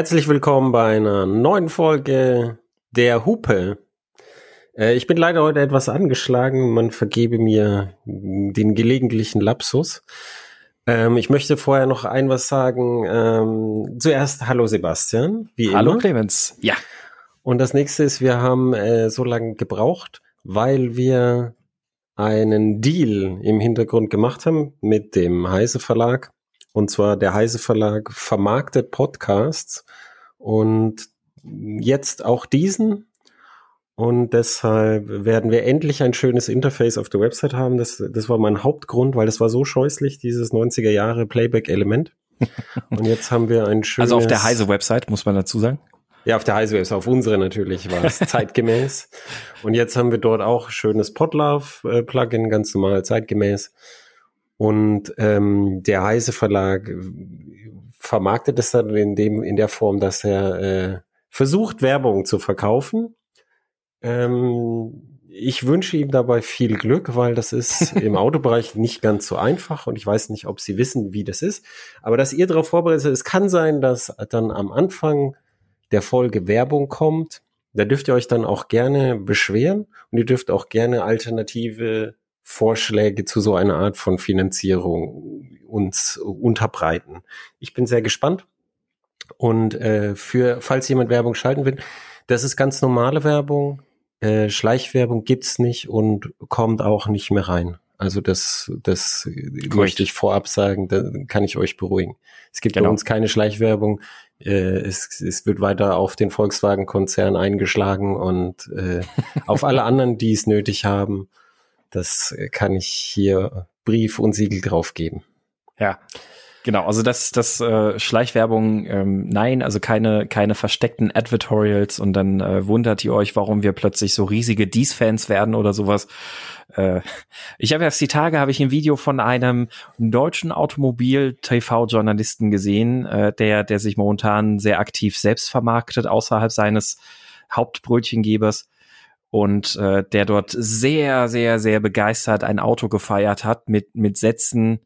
Herzlich willkommen bei einer neuen Folge der Hupe. Äh, ich bin leider heute etwas angeschlagen. Man vergebe mir den gelegentlichen Lapsus. Ähm, ich möchte vorher noch ein was sagen. Ähm, zuerst Hallo Sebastian. Wie Hallo immer. Clemens. Ja. Und das nächste ist, wir haben äh, so lange gebraucht, weil wir einen Deal im Hintergrund gemacht haben mit dem Heise Verlag. Und zwar der Heise Verlag vermarktet Podcasts und jetzt auch diesen. Und deshalb werden wir endlich ein schönes Interface auf der Website haben. Das, das war mein Hauptgrund, weil das war so scheußlich, dieses 90er Jahre Playback-Element. Und jetzt haben wir ein schönes. Also auf der Heise-Website, muss man dazu sagen. Ja, auf der Heise-Website, auf unsere natürlich war es zeitgemäß. Und jetzt haben wir dort auch schönes Podlove-Plugin, ganz normal zeitgemäß. Und ähm, der Heise Verlag vermarktet es dann in dem in der Form, dass er äh, versucht Werbung zu verkaufen. Ähm, ich wünsche ihm dabei viel Glück, weil das ist im Autobereich nicht ganz so einfach und ich weiß nicht, ob Sie wissen, wie das ist. Aber dass ihr darauf vorbereitet seid, es kann sein, dass dann am Anfang der Folge Werbung kommt. Da dürft ihr euch dann auch gerne beschweren und ihr dürft auch gerne alternative Vorschläge zu so einer Art von Finanzierung uns unterbreiten. Ich bin sehr gespannt. Und äh, für, falls jemand Werbung schalten will, das ist ganz normale Werbung. Äh, Schleichwerbung gibt's nicht und kommt auch nicht mehr rein. Also das, das Gut. möchte ich vorab sagen, da kann ich euch beruhigen. Es gibt genau. bei uns keine Schleichwerbung. Äh, es, es wird weiter auf den Volkswagen-Konzern eingeschlagen und äh, auf alle anderen, die es nötig haben. Das kann ich hier Brief und Siegel drauf geben. Ja. Genau, also das, das äh, Schleichwerbung, ähm, nein, also keine, keine versteckten Advertorials und dann äh, wundert ihr euch, warum wir plötzlich so riesige Dies-Fans werden oder sowas. Äh, ich habe erst die Tage habe ich ein Video von einem deutschen Automobil-TV-Journalisten gesehen, äh, der, der sich momentan sehr aktiv selbst vermarktet außerhalb seines Hauptbrötchengebers und äh, der dort sehr, sehr, sehr begeistert ein Auto gefeiert hat mit, mit Sätzen,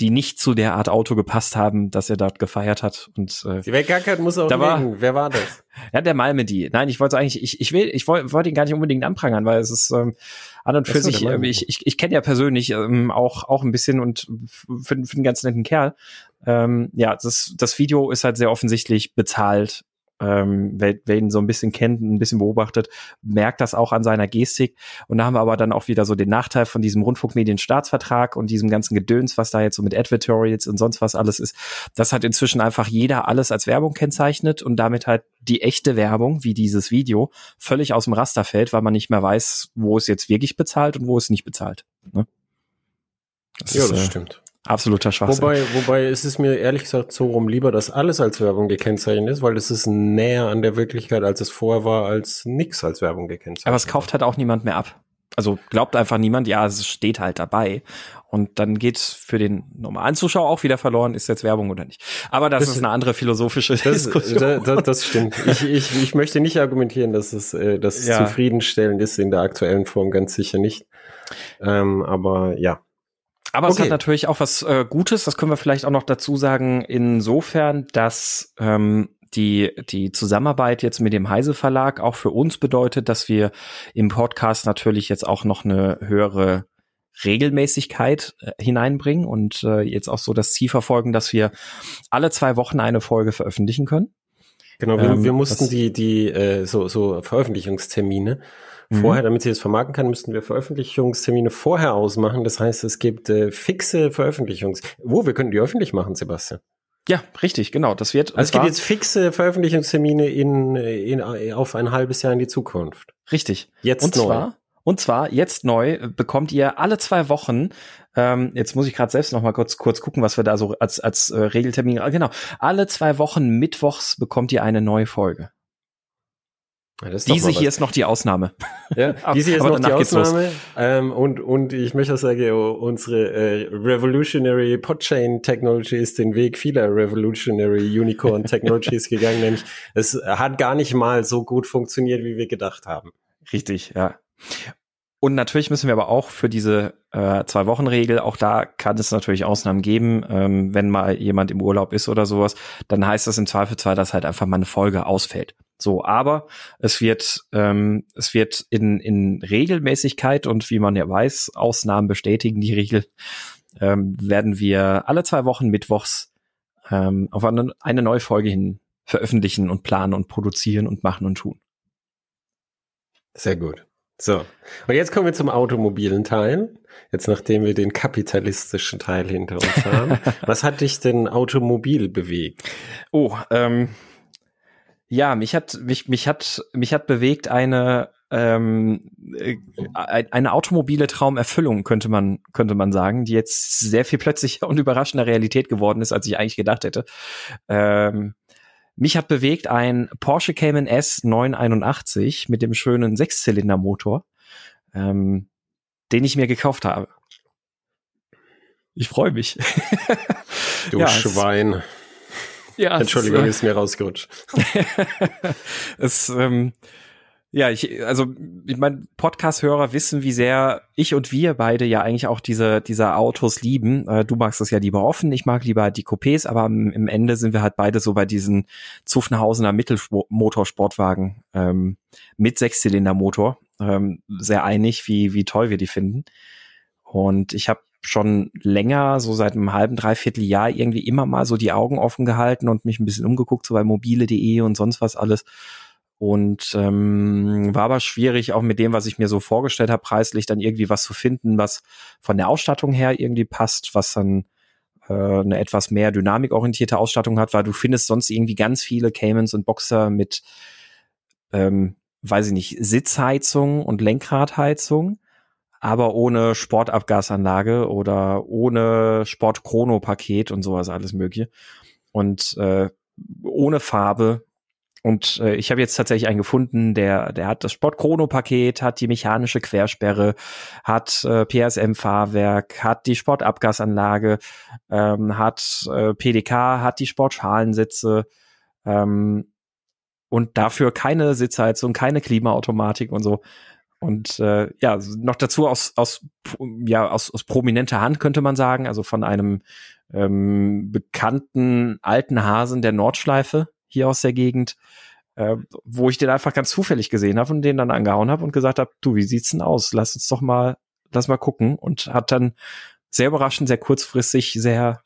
die nicht zu der Art Auto gepasst haben, dass er dort gefeiert hat. Und äh, die Weggackert muss auch da war, Wer war das? Ja, der Malmedy. Nein, ich wollte eigentlich, ich, ich will, ich wollte wollt ihn gar nicht unbedingt anprangern, weil es ist ähm, an und für so, sich, äh, ich, ich, ich kenne ja persönlich ähm, auch, auch ein bisschen und für, für einen ganz netten Kerl. Ähm, ja, das, das Video ist halt sehr offensichtlich bezahlt ähm, wer, wer ihn so ein bisschen kennt, ein bisschen beobachtet, merkt das auch an seiner Gestik. Und da haben wir aber dann auch wieder so den Nachteil von diesem Rundfunkmedienstaatsvertrag und diesem ganzen Gedöns, was da jetzt so mit Advertorials und sonst was alles ist, dass halt inzwischen einfach jeder alles als Werbung kennzeichnet und damit halt die echte Werbung, wie dieses Video, völlig aus dem Raster fällt, weil man nicht mehr weiß, wo es jetzt wirklich bezahlt und wo es nicht bezahlt. Ne? Das ja, ist, das äh, stimmt. Absoluter Schwachsinn. Wobei, wobei ist es mir ehrlich gesagt so rum lieber, dass alles als Werbung gekennzeichnet ist, weil das ist näher an der Wirklichkeit, als es vorher war, als nix als Werbung gekennzeichnet. Aber es kauft halt auch niemand mehr ab. Also glaubt einfach niemand, ja, es steht halt dabei. Und dann geht's für den normalen Zuschauer auch wieder verloren, ist jetzt Werbung oder nicht. Aber das, das ist eine andere philosophische das, Diskussion. Da, da, das stimmt. Ich, ich, ich möchte nicht argumentieren, dass es, äh, dass es ja. zufriedenstellend ist in der aktuellen Form, ganz sicher nicht. Ähm, aber ja, aber okay. es hat natürlich auch was äh, Gutes, das können wir vielleicht auch noch dazu sagen, insofern, dass ähm, die, die Zusammenarbeit jetzt mit dem Heise Verlag auch für uns bedeutet, dass wir im Podcast natürlich jetzt auch noch eine höhere Regelmäßigkeit äh, hineinbringen und äh, jetzt auch so das Ziel verfolgen, dass wir alle zwei Wochen eine Folge veröffentlichen können. Genau, wir, ähm, wir mussten die, die äh, so, so Veröffentlichungstermine Mhm. Vorher, damit sie es vermarkten kann, müssten wir Veröffentlichungstermine vorher ausmachen. Das heißt, es gibt äh, fixe Veröffentlichungs... Wo, wir können die öffentlich machen, Sebastian. Ja, richtig, genau. Das wird. Also es gibt jetzt fixe Veröffentlichungstermine in, in, auf ein halbes Jahr in die Zukunft. Richtig. Jetzt und neu. Zwar, und zwar jetzt neu bekommt ihr alle zwei Wochen. Ähm, jetzt muss ich gerade selbst noch mal kurz kurz gucken, was wir da so als als äh, Regeltermin. Genau. Alle zwei Wochen mittwochs bekommt ihr eine neue Folge. Ja, diese hier ist noch die Ausnahme. Ja, diese hier ist noch die Ausnahme. Ähm, und, und ich möchte auch sagen, unsere äh, Revolutionary Podchain Technology ist den Weg vieler Revolutionary Unicorn Technologies gegangen, nämlich es hat gar nicht mal so gut funktioniert, wie wir gedacht haben. Richtig, ja. und natürlich müssen wir aber auch für diese äh, Zwei-Wochen-Regel, auch da kann es natürlich Ausnahmen geben, ähm, wenn mal jemand im Urlaub ist oder sowas, dann heißt das im Zweifelsfall, dass halt einfach mal eine Folge ausfällt. So, aber es wird, ähm, es wird in, in Regelmäßigkeit und wie man ja weiß, Ausnahmen bestätigen die Regel, ähm, werden wir alle zwei Wochen mittwochs ähm, auf eine, eine neue Folge hin veröffentlichen und planen und produzieren und machen und tun. Sehr gut. So, und jetzt kommen wir zum automobilen Teil. Jetzt nachdem wir den kapitalistischen Teil hinter uns haben. Was hat dich denn automobil bewegt? Oh, ähm, ja, mich hat mich mich hat mich hat bewegt eine ähm, äh, eine automobile Traumerfüllung könnte man könnte man sagen, die jetzt sehr viel plötzlicher und überraschender Realität geworden ist, als ich eigentlich gedacht hätte. Ähm, mich hat bewegt ein Porsche Cayman S 981 mit dem schönen Sechszylindermotor, ähm, den ich mir gekauft habe. Ich freue mich. Du ja, Schwein. Ja, Entschuldigung, es, äh, ist mir rausgerutscht. es, ähm, ja, ich, also ich mein Podcast-Hörer wissen, wie sehr ich und wir beide ja eigentlich auch diese, diese Autos lieben. Äh, du magst das ja lieber offen, ich mag lieber die Coupés, aber im, im Ende sind wir halt beide so bei diesen Zuffenhausener Mittelmotorsportwagen ähm, mit Sechszylindermotor ähm, sehr einig, wie, wie toll wir die finden. Und ich habe schon länger, so seit einem halben, dreiviertel Jahr irgendwie immer mal so die Augen offen gehalten und mich ein bisschen umgeguckt, so bei mobile.de und sonst was alles. Und ähm, war aber schwierig, auch mit dem, was ich mir so vorgestellt habe, preislich dann irgendwie was zu finden, was von der Ausstattung her irgendwie passt, was dann äh, eine etwas mehr dynamikorientierte Ausstattung hat, weil du findest sonst irgendwie ganz viele Caymans und Boxer mit, ähm, weiß ich nicht, Sitzheizung und Lenkradheizung, aber ohne Sportabgasanlage oder ohne Sport-Chrono-Paket und sowas alles mögliche. Und äh, ohne Farbe und äh, ich habe jetzt tatsächlich einen gefunden, der, der hat das Sport-Chrono-Paket, hat die mechanische Quersperre, hat äh, PSM-Fahrwerk, hat die Sportabgasanlage, ähm, hat äh, PDK, hat die Sportschalensitze ähm, und dafür keine Sitzheizung, keine Klimaautomatik und so. Und äh, ja, noch dazu aus, aus, ja, aus, aus prominenter Hand könnte man sagen, also von einem ähm, bekannten alten Hasen der Nordschleife, hier aus der Gegend, äh, wo ich den einfach ganz zufällig gesehen habe und den dann angehauen habe und gesagt habe, du, wie sieht's denn aus? Lass uns doch mal, lass mal gucken. Und hat dann sehr überraschend, sehr kurzfristig, sehr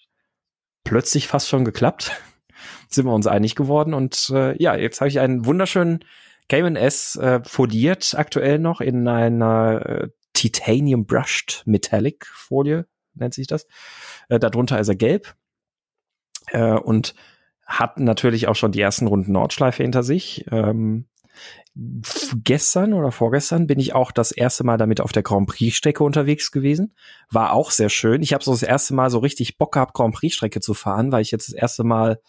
plötzlich fast schon geklappt. Sind wir uns einig geworden. Und äh, ja, jetzt habe ich einen wunderschönen Cayman S äh, foliert, aktuell noch in einer äh, Titanium Brushed Metallic Folie, nennt sich das. Äh, darunter ist er gelb. Äh, und hat natürlich auch schon die ersten Runden Nordschleife hinter sich. Ähm, gestern oder vorgestern bin ich auch das erste Mal damit auf der Grand Prix Strecke unterwegs gewesen. War auch sehr schön. Ich habe so das erste Mal so richtig Bock gehabt, Grand Prix Strecke zu fahren, weil ich jetzt das erste Mal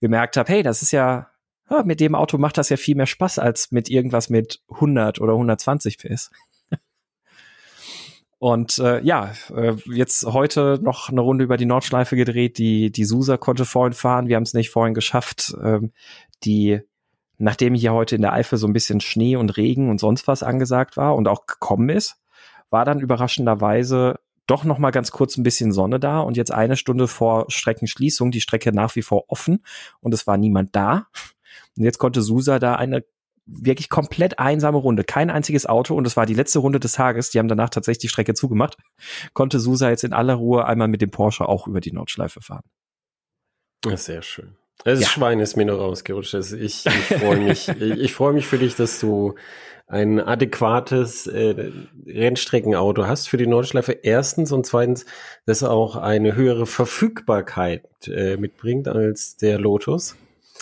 gemerkt habe, hey, das ist ja, ja, mit dem Auto macht das ja viel mehr Spaß als mit irgendwas mit 100 oder 120 PS. Und äh, ja, äh, jetzt heute noch eine Runde über die Nordschleife gedreht. Die, die Susa konnte vorhin fahren. Wir haben es nicht vorhin geschafft. Ähm, die, nachdem hier heute in der Eifel so ein bisschen Schnee und Regen und sonst was angesagt war und auch gekommen ist, war dann überraschenderweise doch noch mal ganz kurz ein bisschen Sonne da und jetzt eine Stunde vor Streckenschließung die Strecke nach wie vor offen und es war niemand da. Und jetzt konnte Susa da eine wirklich komplett einsame Runde. Kein einziges Auto und es war die letzte Runde des Tages. Die haben danach tatsächlich die Strecke zugemacht. Konnte Susa jetzt in aller Ruhe einmal mit dem Porsche auch über die Nordschleife fahren. Ja, sehr schön. Das ja. Schwein ist mir noch rausgerutscht. Also ich, ich freue mich, ich, ich freue mich für dich, dass du ein adäquates äh, Rennstreckenauto hast für die Nordschleife. Erstens und zweitens, dass auch eine höhere Verfügbarkeit äh, mitbringt als der Lotus.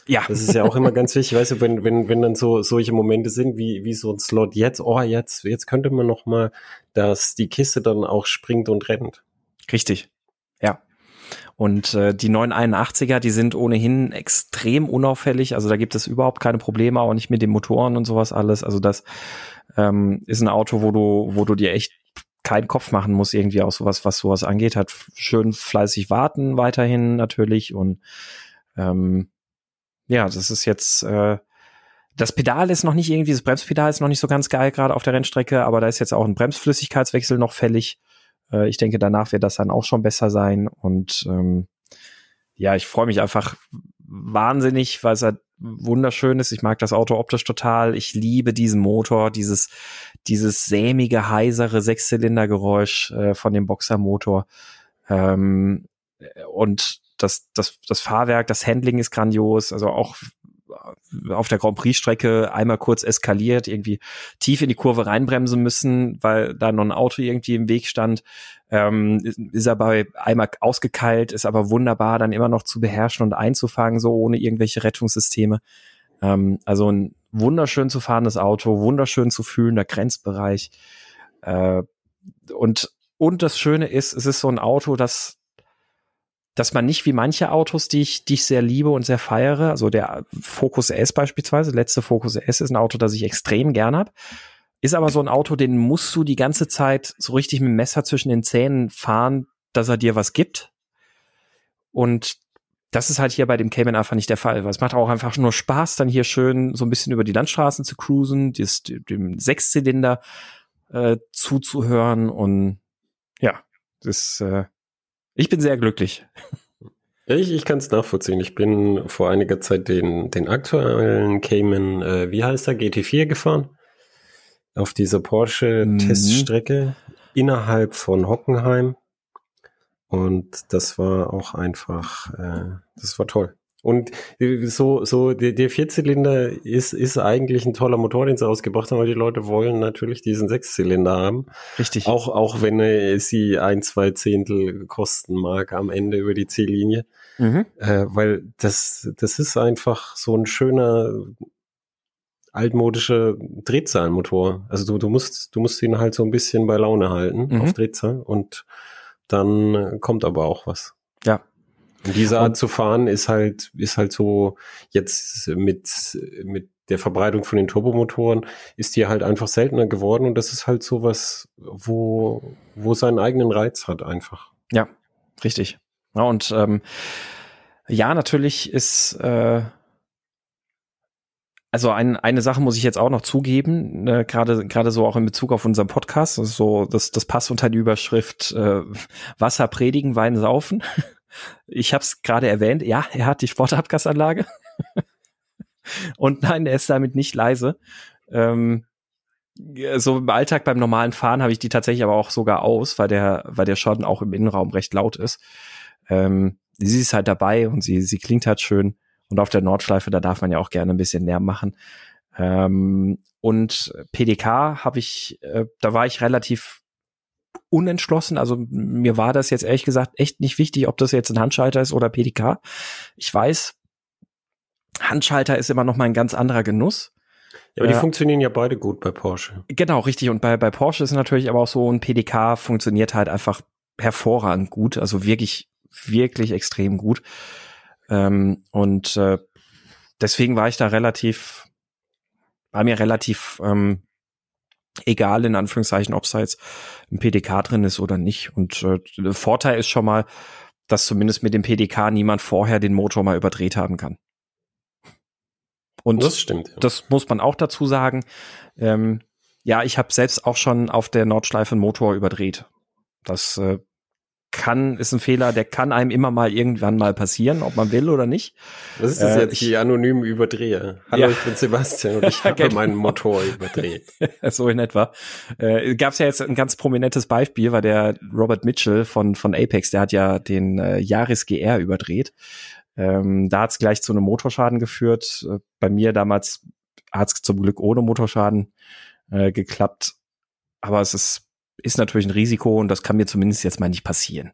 Ja. Das ist ja auch immer ganz wichtig, weißt du, wenn, wenn, wenn dann so solche Momente sind, wie, wie so ein Slot jetzt, oh, jetzt, jetzt könnte man noch mal, dass die Kiste dann auch springt und rennt. Richtig. Ja. Und äh, die 981er, die sind ohnehin extrem unauffällig. Also da gibt es überhaupt keine Probleme, auch nicht mit den Motoren und sowas alles. Also das ähm, ist ein Auto, wo du, wo du dir echt keinen Kopf machen musst, irgendwie auch sowas, was sowas angeht. Hat schön fleißig warten weiterhin natürlich und ähm, ja, das ist jetzt äh, Das Pedal ist noch nicht irgendwie, das Bremspedal ist noch nicht so ganz geil gerade auf der Rennstrecke, aber da ist jetzt auch ein Bremsflüssigkeitswechsel noch fällig. Äh, ich denke, danach wird das dann auch schon besser sein. Und ähm, ja, ich freue mich einfach wahnsinnig, weil es halt wunderschön ist. Ich mag das Auto optisch total. Ich liebe diesen Motor, dieses, dieses sämige, heisere Sechszylindergeräusch äh, von dem Boxermotor. Ähm, und das, das, das Fahrwerk, das Handling ist grandios. Also auch auf der Grand Prix-Strecke einmal kurz eskaliert, irgendwie tief in die Kurve reinbremsen müssen, weil da noch ein Auto irgendwie im Weg stand. Ähm, ist aber einmal ausgekeilt, ist aber wunderbar dann immer noch zu beherrschen und einzufangen, so ohne irgendwelche Rettungssysteme. Ähm, also ein wunderschön zu fahrendes Auto, wunderschön zu fühlender Grenzbereich. Äh, und, und das Schöne ist, es ist so ein Auto, das dass man nicht wie manche Autos, die ich, die ich sehr liebe und sehr feiere, also der Focus S beispielsweise, letzte Focus S ist ein Auto, das ich extrem gern habe, ist aber so ein Auto, den musst du die ganze Zeit so richtig mit dem Messer zwischen den Zähnen fahren, dass er dir was gibt. Und das ist halt hier bei dem Cayman einfach nicht der Fall, weil es macht auch einfach nur Spaß, dann hier schön so ein bisschen über die Landstraßen zu cruisen, das, dem Sechszylinder äh, zuzuhören und ja, das äh, ich bin sehr glücklich. Ich, ich kann es nachvollziehen. Ich bin vor einiger Zeit den, den aktuellen Cayman, äh, wie heißt er, GT4 gefahren. Auf dieser Porsche-Teststrecke mhm. innerhalb von Hockenheim. Und das war auch einfach, äh, das war toll. Und so, so, der, der Vierzylinder ist, ist eigentlich ein toller Motor, den sie ausgebracht haben, weil die Leute wollen natürlich diesen Sechszylinder haben. Richtig. Auch, auch wenn sie ein, zwei Zehntel kosten mag am Ende über die Ziellinie. Mhm. Äh, weil das, das ist einfach so ein schöner, altmodischer Drehzahlmotor. Also du, du musst, du musst ihn halt so ein bisschen bei Laune halten mhm. auf Drehzahl und dann kommt aber auch was. Ja, diese Art und, zu fahren ist halt, ist halt so jetzt mit, mit der Verbreitung von den Turbomotoren ist die halt einfach seltener geworden und das ist halt so was, wo, wo seinen eigenen Reiz hat einfach. Ja, richtig. Ja, und ähm, ja, natürlich ist äh, also ein, eine Sache muss ich jetzt auch noch zugeben, äh, gerade gerade so auch in Bezug auf unseren Podcast, also so das das passt unter die Überschrift äh, Wasser predigen, Wein saufen. Ich habe es gerade erwähnt, ja, er hat die Sportabgasanlage. Und nein, er ist damit nicht leise. Ähm, so im Alltag beim normalen Fahren habe ich die tatsächlich aber auch sogar aus, weil der, weil der schon auch im Innenraum recht laut ist. Ähm, sie ist halt dabei und sie, sie klingt halt schön. Und auf der Nordschleife, da darf man ja auch gerne ein bisschen Lärm machen. Ähm, und PDK habe ich, äh, da war ich relativ unentschlossen. Also mir war das jetzt ehrlich gesagt echt nicht wichtig, ob das jetzt ein Handschalter ist oder PDK. Ich weiß, Handschalter ist immer noch mal ein ganz anderer Genuss. Ja, aber die äh, funktionieren ja beide gut bei Porsche. Genau, richtig. Und bei, bei Porsche ist natürlich aber auch so, ein PDK funktioniert halt einfach hervorragend gut. Also wirklich, wirklich extrem gut. Ähm, und äh, deswegen war ich da relativ, war mir relativ ähm, egal in Anführungszeichen, ob es jetzt ein PDK drin ist oder nicht. Und äh, der Vorteil ist schon mal, dass zumindest mit dem PDK niemand vorher den Motor mal überdreht haben kann. Und das stimmt. Ja. Das muss man auch dazu sagen. Ähm, ja, ich habe selbst auch schon auf der Nordschleife einen Motor überdreht. Das äh, kann, ist ein Fehler, der kann einem immer mal irgendwann mal passieren, ob man will oder nicht. Was ist das äh, jetzt, die anonymen Überdreher? Hallo, ja. ich bin Sebastian und ich habe genau. meinen Motor überdreht. so in etwa. Äh, Gab es ja jetzt ein ganz prominentes Beispiel, war der Robert Mitchell von, von Apex, der hat ja den äh, Yaris GR überdreht. Ähm, da hat es gleich zu einem Motorschaden geführt. Äh, bei mir damals hat es zum Glück ohne Motorschaden äh, geklappt. Aber es ist ist natürlich ein Risiko und das kann mir zumindest jetzt mal nicht passieren.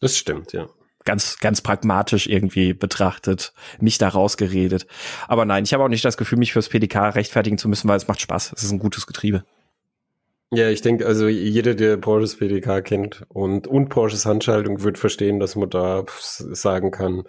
Das stimmt, ja. Ganz, ganz pragmatisch irgendwie betrachtet, mich da rausgeredet. Aber nein, ich habe auch nicht das Gefühl, mich fürs PDK rechtfertigen zu müssen, weil es macht Spaß. Es ist ein gutes Getriebe. Ja, ich denke, also jeder, der Porsches PDK kennt und, und Porsches Handschaltung, wird verstehen, dass man da sagen kann,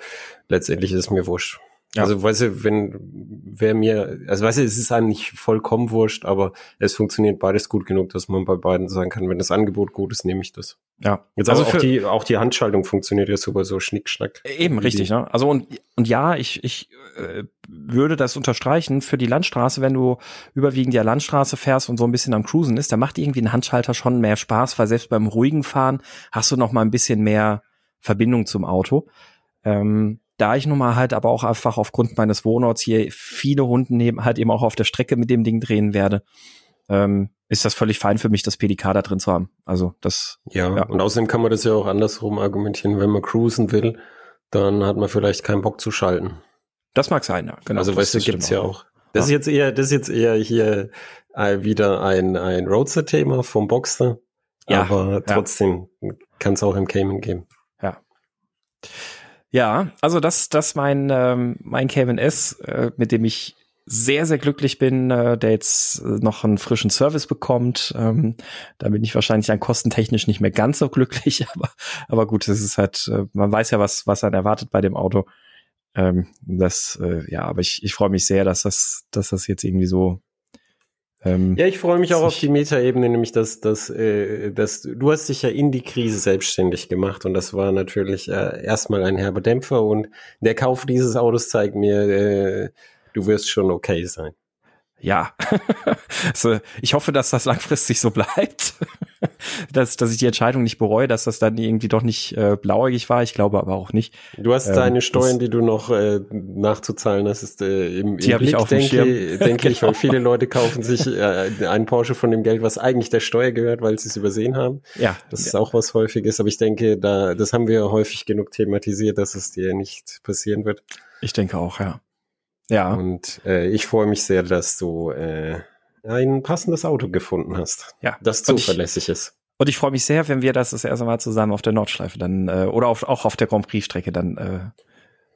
letztendlich ist es mir wurscht. Ja. Also, weißt du, wenn, wer mir, also weißt du, es ist eigentlich vollkommen wurscht, aber es funktioniert beides gut genug, dass man bei beiden sagen kann, wenn das Angebot gut ist, nehme ich das. Ja. Jetzt also auch die, auch die Handschaltung funktioniert ja super so schnickschnack. Eben, richtig, ne? Also und, und ja, ich, ich äh, würde das unterstreichen für die Landstraße, wenn du überwiegend ja Landstraße fährst und so ein bisschen am Cruisen ist, da macht irgendwie ein Handschalter schon mehr Spaß, weil selbst beim ruhigen Fahren hast du noch mal ein bisschen mehr Verbindung zum Auto. Ähm, da ich nun mal halt aber auch einfach aufgrund meines Wohnorts hier viele Hunden neben halt eben auch auf der Strecke mit dem Ding drehen werde, ähm, ist das völlig fein für mich, das PDK da drin zu haben. Also das. Ja, ja, und außerdem kann man das ja auch andersrum argumentieren, wenn man cruisen will, dann hat man vielleicht keinen Bock zu schalten. Das mag sein, ja. Genau. Also weißt du, gibt's ja auch. Das ist jetzt eher, das ist jetzt eher hier äh, wieder ein, ein Roadster-Thema vom Boxster. Ja, aber trotzdem ja. kann es auch im Cayman geben. Ja. Ja, also das, das mein, ähm, mein Cayman S, äh, mit dem ich sehr, sehr glücklich bin, äh, der jetzt äh, noch einen frischen Service bekommt. Ähm, da bin ich wahrscheinlich dann kostentechnisch nicht mehr ganz so glücklich, aber, aber gut, es ist halt, äh, man weiß ja, was, was einen erwartet bei dem Auto. Ähm, das, äh, ja, aber ich, ich freue mich sehr, dass das, dass das jetzt irgendwie so ähm, ja, ich freue mich auch auf die Metaebene, nämlich dass, dass, äh, dass du hast dich ja in die Krise selbstständig gemacht und das war natürlich äh, erstmal ein herber Dämpfer und der Kauf dieses Autos zeigt mir, äh, du wirst schon okay sein. Ja, also ich hoffe, dass das langfristig so bleibt, dass, dass ich die Entscheidung nicht bereue, dass das dann irgendwie doch nicht äh, blauäugig war. Ich glaube aber auch nicht. Du hast ähm, deine Steuern, die du noch äh, nachzuzahlen hast, ist äh, im, die im Blick, ich auf denke, denke genau. ich, weil viele Leute kaufen sich äh, einen Porsche von dem Geld, was eigentlich der Steuer gehört, weil sie es übersehen haben. Ja. Das ist auch was häufiges, aber ich denke, da das haben wir häufig genug thematisiert, dass es dir nicht passieren wird. Ich denke auch, ja. Ja. Und äh, ich freue mich sehr, dass du äh, ein passendes Auto gefunden hast. Ja. Das zuverlässig ist. Und ich freue mich sehr, wenn wir das das erste Mal zusammen auf der Nordschleife dann äh, oder auf, auch auf der Grand Prix Strecke dann äh,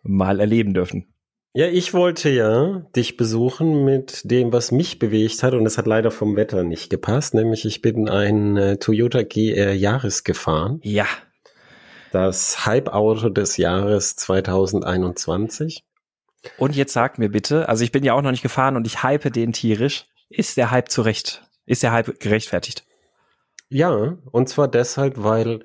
mal erleben dürfen. Ja, ich wollte ja dich besuchen mit dem, was mich bewegt hat und es hat leider vom Wetter nicht gepasst, nämlich ich bin ein äh, Toyota GR Jahres gefahren. Ja. Das Hype-Auto des Jahres 2021. Und jetzt sag mir bitte, also ich bin ja auch noch nicht gefahren und ich hype den tierisch. Ist der Hype zurecht? Ist der Hype gerechtfertigt? Ja, und zwar deshalb, weil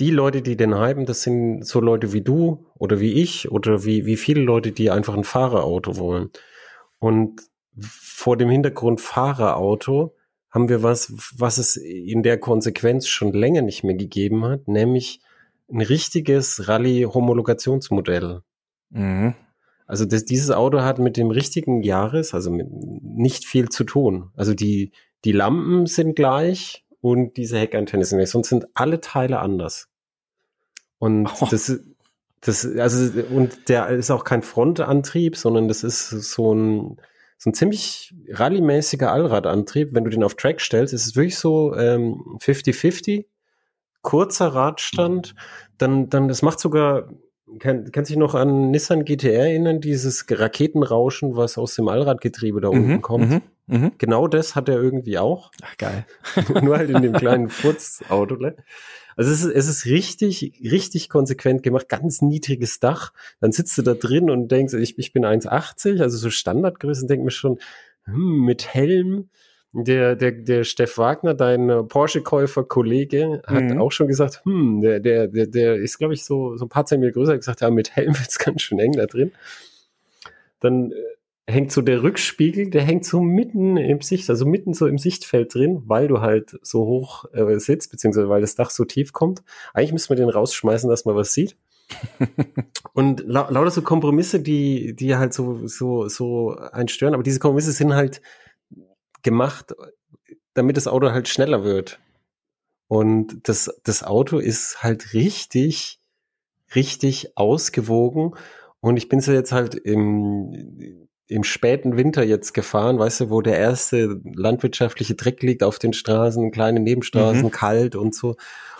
die Leute, die den hypen, das sind so Leute wie du oder wie ich oder wie, wie viele Leute, die einfach ein Fahrerauto wollen. Und vor dem Hintergrund Fahrerauto haben wir was, was es in der Konsequenz schon länger nicht mehr gegeben hat, nämlich ein richtiges Rallye-Homologationsmodell. Mhm. Also das, dieses Auto hat mit dem richtigen Jahres, also mit, nicht viel zu tun. Also die, die Lampen sind gleich und diese Heckantenne sind gleich, sonst sind alle Teile anders. Und oh. das, das, also, und der ist auch kein Frontantrieb, sondern das ist so ein, so ein ziemlich rallymäßiger Allradantrieb. Wenn du den auf Track stellst, ist es wirklich so 50-50, ähm, kurzer Radstand, dann, dann, das macht sogar kann, kannst du dich noch an Nissan GTR erinnern, dieses Raketenrauschen, was aus dem Allradgetriebe da unten mhm, kommt? Mhm, mh. Genau das hat er irgendwie auch. Ach, geil. Nur halt in dem kleinen Furzauto. Ne? Also es ist, es ist richtig, richtig konsequent gemacht, ganz niedriges Dach. Dann sitzt du da drin und denkst, ich, ich bin 1,80, also so Standardgröße, denk mir schon, hm, mit Helm, der, der, der Steff Wagner, dein Porsche-Käufer-Kollege, hat mhm. auch schon gesagt, hm, der, der, der, der ist, glaube ich, so, so ein paar Zentimeter größer, hat gesagt, ja, mit Helm wird's ganz schön eng da drin. Dann äh, hängt so der Rückspiegel, der hängt so mitten im Sicht, also mitten so im Sichtfeld drin, weil du halt so hoch äh, sitzt, beziehungsweise weil das Dach so tief kommt. Eigentlich müssen wir den rausschmeißen, dass man was sieht. und la lauter so Kompromisse, die, die halt so, so, so einstören, aber diese Kompromisse sind halt gemacht, damit das Auto halt schneller wird. Und das, das Auto ist halt richtig, richtig ausgewogen. Und ich bin so jetzt halt im, im späten Winter jetzt gefahren, weißt du, wo der erste landwirtschaftliche Dreck liegt auf den Straßen, kleine Nebenstraßen, mhm. kalt und so.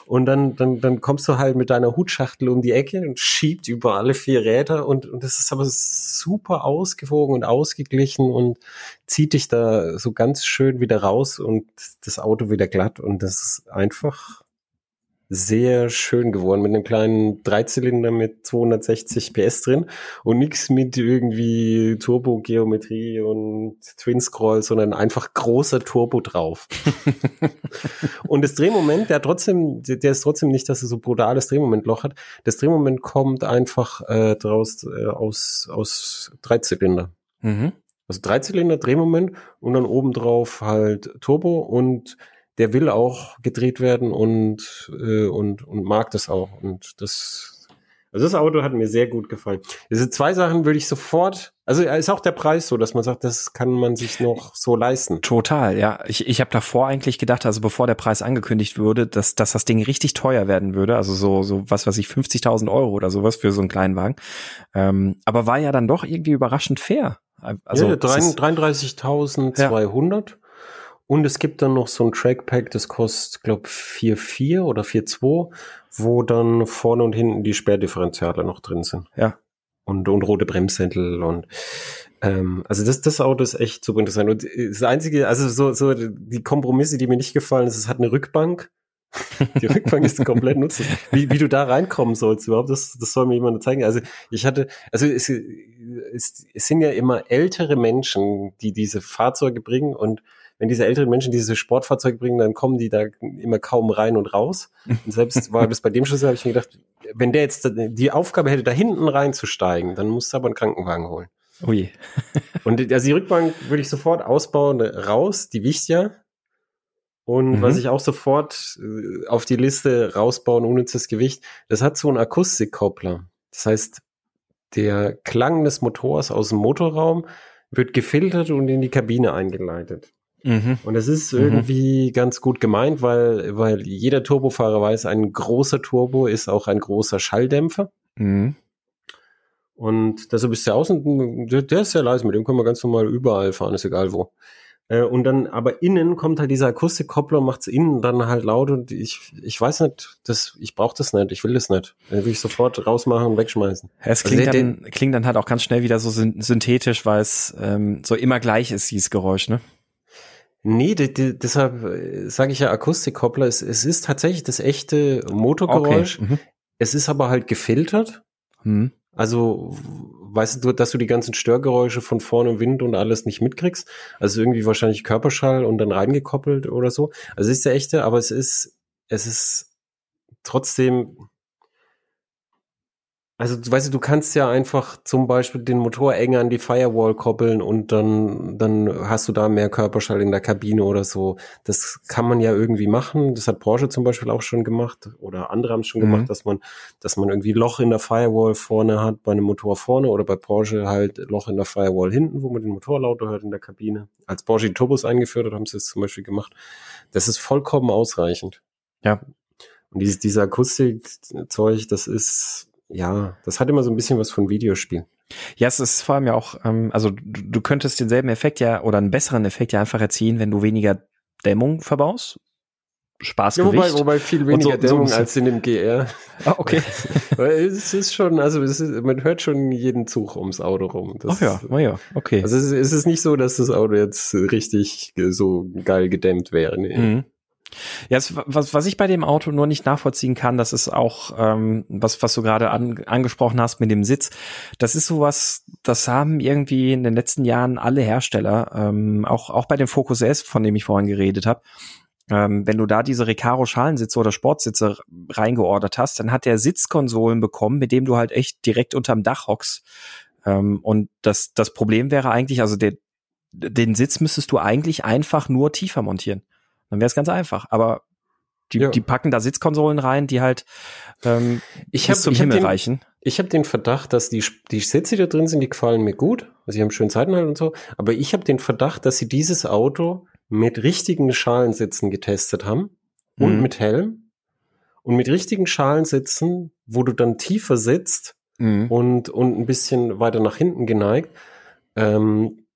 Und dann, dann, dann kommst du halt mit deiner Hutschachtel um die Ecke und schiebt über alle vier Räder und, und das ist aber super ausgewogen und ausgeglichen und zieht dich da so ganz schön wieder raus und das Auto wieder glatt und das ist einfach sehr schön geworden mit einem kleinen Dreizylinder mit 260 PS drin und nichts mit irgendwie Turbo-Geometrie und Twin-Scroll, sondern einfach großer Turbo drauf. und das Drehmoment, der trotzdem, der ist trotzdem nicht, dass er so brutales Drehmomentloch hat. Das Drehmoment kommt einfach äh, draus äh, aus, aus Dreizylinder. Mhm. Also Dreizylinder, Drehmoment und dann obendrauf halt Turbo und der will auch gedreht werden und, äh, und, und mag das auch. Und das, also das Auto hat mir sehr gut gefallen. Diese zwei Sachen würde ich sofort, also ist auch der Preis so, dass man sagt, das kann man sich noch so leisten. Total, ja. Ich, ich habe davor eigentlich gedacht, also bevor der Preis angekündigt wurde, dass, dass das Ding richtig teuer werden würde. Also so, so was weiß ich, 50.000 Euro oder sowas für so einen kleinen Wagen. Ähm, aber war ja dann doch irgendwie überraschend fair. Also ja, 33.200. Ja. Und es gibt dann noch so ein Trackpack, das kostet, glaube 4,4 oder 4,2, wo dann vorne und hinten die Sperrdifferenziale noch drin sind. Ja. Und, und rote Bremssättel und ähm, also das, das Auto ist echt super interessant. Und das einzige, also so, so die Kompromisse, die mir nicht gefallen ist, es hat eine Rückbank. Die Rückbank ist komplett nutzlos. Wie, wie du da reinkommen sollst überhaupt, das, das soll mir jemand zeigen. Also ich hatte, also es, es, es sind ja immer ältere Menschen, die diese Fahrzeuge bringen und wenn diese älteren Menschen diese Sportfahrzeuge bringen, dann kommen die da immer kaum rein und raus. Und selbst war das bei dem Schlüssel, habe ich mir gedacht, wenn der jetzt die Aufgabe hätte, da hinten reinzusteigen, dann musst du aber einen Krankenwagen holen. Ui. und also die Rückbank würde ich sofort ausbauen, raus, die wiegt ja. Und mhm. was ich auch sofort äh, auf die Liste rausbauen, unnützes Gewicht, das hat so einen Akustikkoppler. Das heißt, der Klang des Motors aus dem Motorraum wird gefiltert und in die Kabine eingeleitet. Mhm. Und es ist irgendwie mhm. ganz gut gemeint, weil, weil jeder Turbofahrer weiß, ein großer Turbo ist auch ein großer Schalldämpfer. Mhm. Und deshalb ist der außen, der, der ist sehr leise, mit dem kann man ganz normal überall fahren, ist egal wo. Äh, und dann, aber innen kommt halt dieser Akustikkoppler, macht's innen dann halt laut und ich, ich weiß nicht, das, ich brauche das nicht, ich will das nicht. Dann will ich sofort rausmachen und wegschmeißen. Es also klingt, also dann, klingt dann halt auch ganz schnell wieder so synthetisch, weil es ähm, so immer gleich ist, dieses Geräusch, ne? Nee, de, de, deshalb äh, sage ich ja Akustikkoppler. Es, es ist tatsächlich das echte Motorgeräusch. Okay. Mhm. Es ist aber halt gefiltert. Mhm. Also weißt du, dass du die ganzen Störgeräusche von vorne im Wind und alles nicht mitkriegst. Also irgendwie wahrscheinlich Körperschall und dann reingekoppelt oder so. Also es ist der echte, aber es ist, es ist trotzdem also, weißt du, du kannst ja einfach zum Beispiel den Motor enger an die Firewall koppeln und dann, dann hast du da mehr Körperschall in der Kabine oder so. Das kann man ja irgendwie machen. Das hat Porsche zum Beispiel auch schon gemacht oder andere haben es schon mhm. gemacht, dass man, dass man irgendwie Loch in der Firewall vorne hat bei einem Motor vorne oder bei Porsche halt Loch in der Firewall hinten, wo man den Motor lauter hört in der Kabine. Als Porsche die Turbos eingeführt hat, haben sie es zum Beispiel gemacht. Das ist vollkommen ausreichend. Ja. Und dieses, dieser Akustikzeug, das ist, ja, das hat immer so ein bisschen was von Videospiel. Ja, es ist vor allem ja auch, ähm, also du, du könntest denselben Effekt ja oder einen besseren Effekt ja einfach erzielen, wenn du weniger Dämmung verbaust. Spaßgewicht. Ja, wobei, wobei viel weniger so, Dämmung so als in dem GR. Ah, okay. Es ist schon, also es ist, man hört schon jeden Zug ums Auto rum. Das, Ach ja, oh ja, okay. Also es ist, es ist nicht so, dass das Auto jetzt richtig so geil gedämmt wäre. Nee. Mhm. Ja, es, was, was ich bei dem Auto nur nicht nachvollziehen kann, das ist auch, ähm, was, was du gerade an, angesprochen hast mit dem Sitz. Das ist sowas, das haben irgendwie in den letzten Jahren alle Hersteller, ähm, auch, auch bei dem Focus S, von dem ich vorhin geredet habe. Ähm, wenn du da diese Recaro Schalensitze oder Sportsitze reingeordert hast, dann hat der Sitzkonsolen bekommen, mit dem du halt echt direkt unterm Dach hockst. Ähm, und das, das Problem wäre eigentlich, also der, den Sitz müsstest du eigentlich einfach nur tiefer montieren. Dann wäre es ganz einfach. Aber die, ja. die packen da Sitzkonsolen rein, die halt ähm, ich hab, zum ich Himmel hab den, reichen. Ich habe den Verdacht, dass die, die Sitze, die da drin sind, die gefallen mir gut. Also sie haben schön Seitenhalt und so. Aber ich habe den Verdacht, dass sie dieses Auto mit richtigen Schalensitzen getestet haben und mhm. mit Helm und mit richtigen Schalensitzen, wo du dann tiefer sitzt mhm. und, und ein bisschen weiter nach hinten geneigt. Ähm,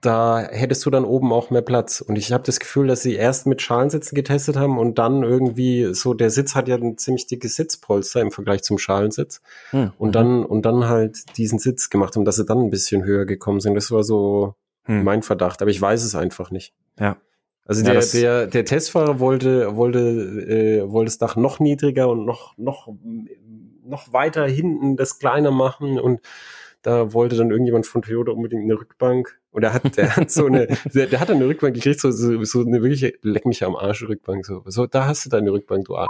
da hättest du dann oben auch mehr Platz. Und ich habe das Gefühl, dass sie erst mit Schalensitzen getestet haben und dann irgendwie so, der Sitz hat ja ein ziemlich dickes Sitzpolster im Vergleich zum Schalensitz. Hm. Und dann, und dann halt diesen Sitz gemacht haben, dass sie dann ein bisschen höher gekommen sind. Das war so hm. mein Verdacht, aber ich weiß es einfach nicht. Ja. Also der, der, der Testfahrer wollte, wollte, äh, wollte das Dach noch niedriger und noch, noch, noch weiter hinten das kleiner machen und da wollte dann irgendjemand von Toyota unbedingt eine Rückbank. Und er hat, der hat so eine, der, hat eine Rückbank gekriegt, so, so, so eine wirkliche Leck mich am Arsch Rückbank. So, so da hast du deine Rückbank, du Arsch.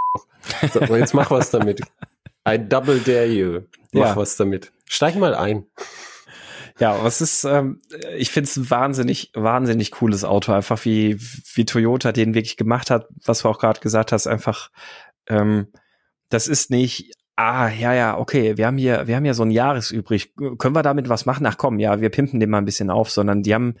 So, aber jetzt mach was damit. I double dare you. Mach ja. was damit. Steig mal ein. Ja, was ist, ähm, ich finde es ein wahnsinnig, wahnsinnig cooles Auto, einfach wie, wie Toyota den wirklich gemacht hat, was du auch gerade gesagt hast, einfach, ähm, das ist nicht ah, ja, ja, okay, wir haben hier, wir haben ja so ein Jahres übrig. Können wir damit was machen? Ach komm, ja, wir pimpen den mal ein bisschen auf, sondern die haben,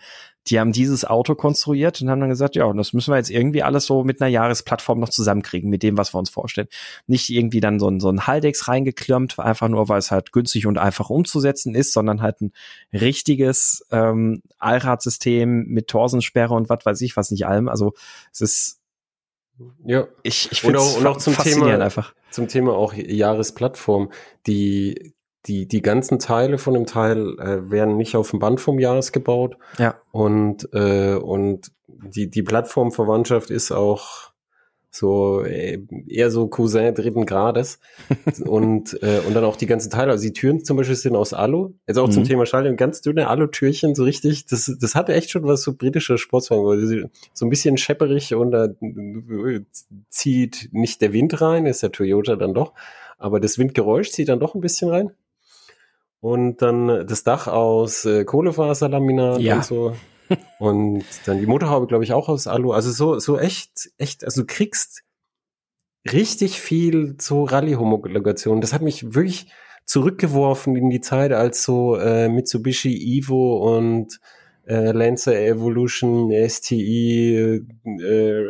die haben dieses Auto konstruiert und haben dann gesagt, ja, das müssen wir jetzt irgendwie alles so mit einer Jahresplattform noch zusammenkriegen, mit dem, was wir uns vorstellen. Nicht irgendwie dann so ein, so ein Haldex reingeklirmt, einfach nur, weil es halt günstig und einfach umzusetzen ist, sondern halt ein richtiges ähm, Allradsystem mit Torsensperre und was weiß ich, was nicht allem. Also es ist ja. Ich, ich finde es zum Thema, einfach. Zum Thema auch Jahresplattform. Die, die, die ganzen Teile von dem Teil äh, werden nicht auf dem Band vom Jahres gebaut. Ja. Und, äh, und die, die Plattformverwandtschaft ist auch so äh, eher so Cousin dritten Grades und äh, und dann auch die ganzen Teile, also die Türen zum Beispiel sind aus Alu, jetzt auch mhm. zum Thema Schaltung, ganz dünne Alu-Türchen, so richtig, das das hatte echt schon was so britische Sportswagen, so ein bisschen schepperig und da zieht nicht der Wind rein, ist der Toyota dann doch, aber das Windgeräusch zieht dann doch ein bisschen rein. Und dann das Dach aus äh, Kohlefaserlaminat ja. und so. Und dann die Motorhaube, glaube ich, auch aus Alu. Also so, so echt, echt, also du kriegst richtig viel zu Rallye-Homologation. Das hat mich wirklich zurückgeworfen in die Zeit, als so äh, Mitsubishi Evo und äh, Lancer Evolution, STI, äh,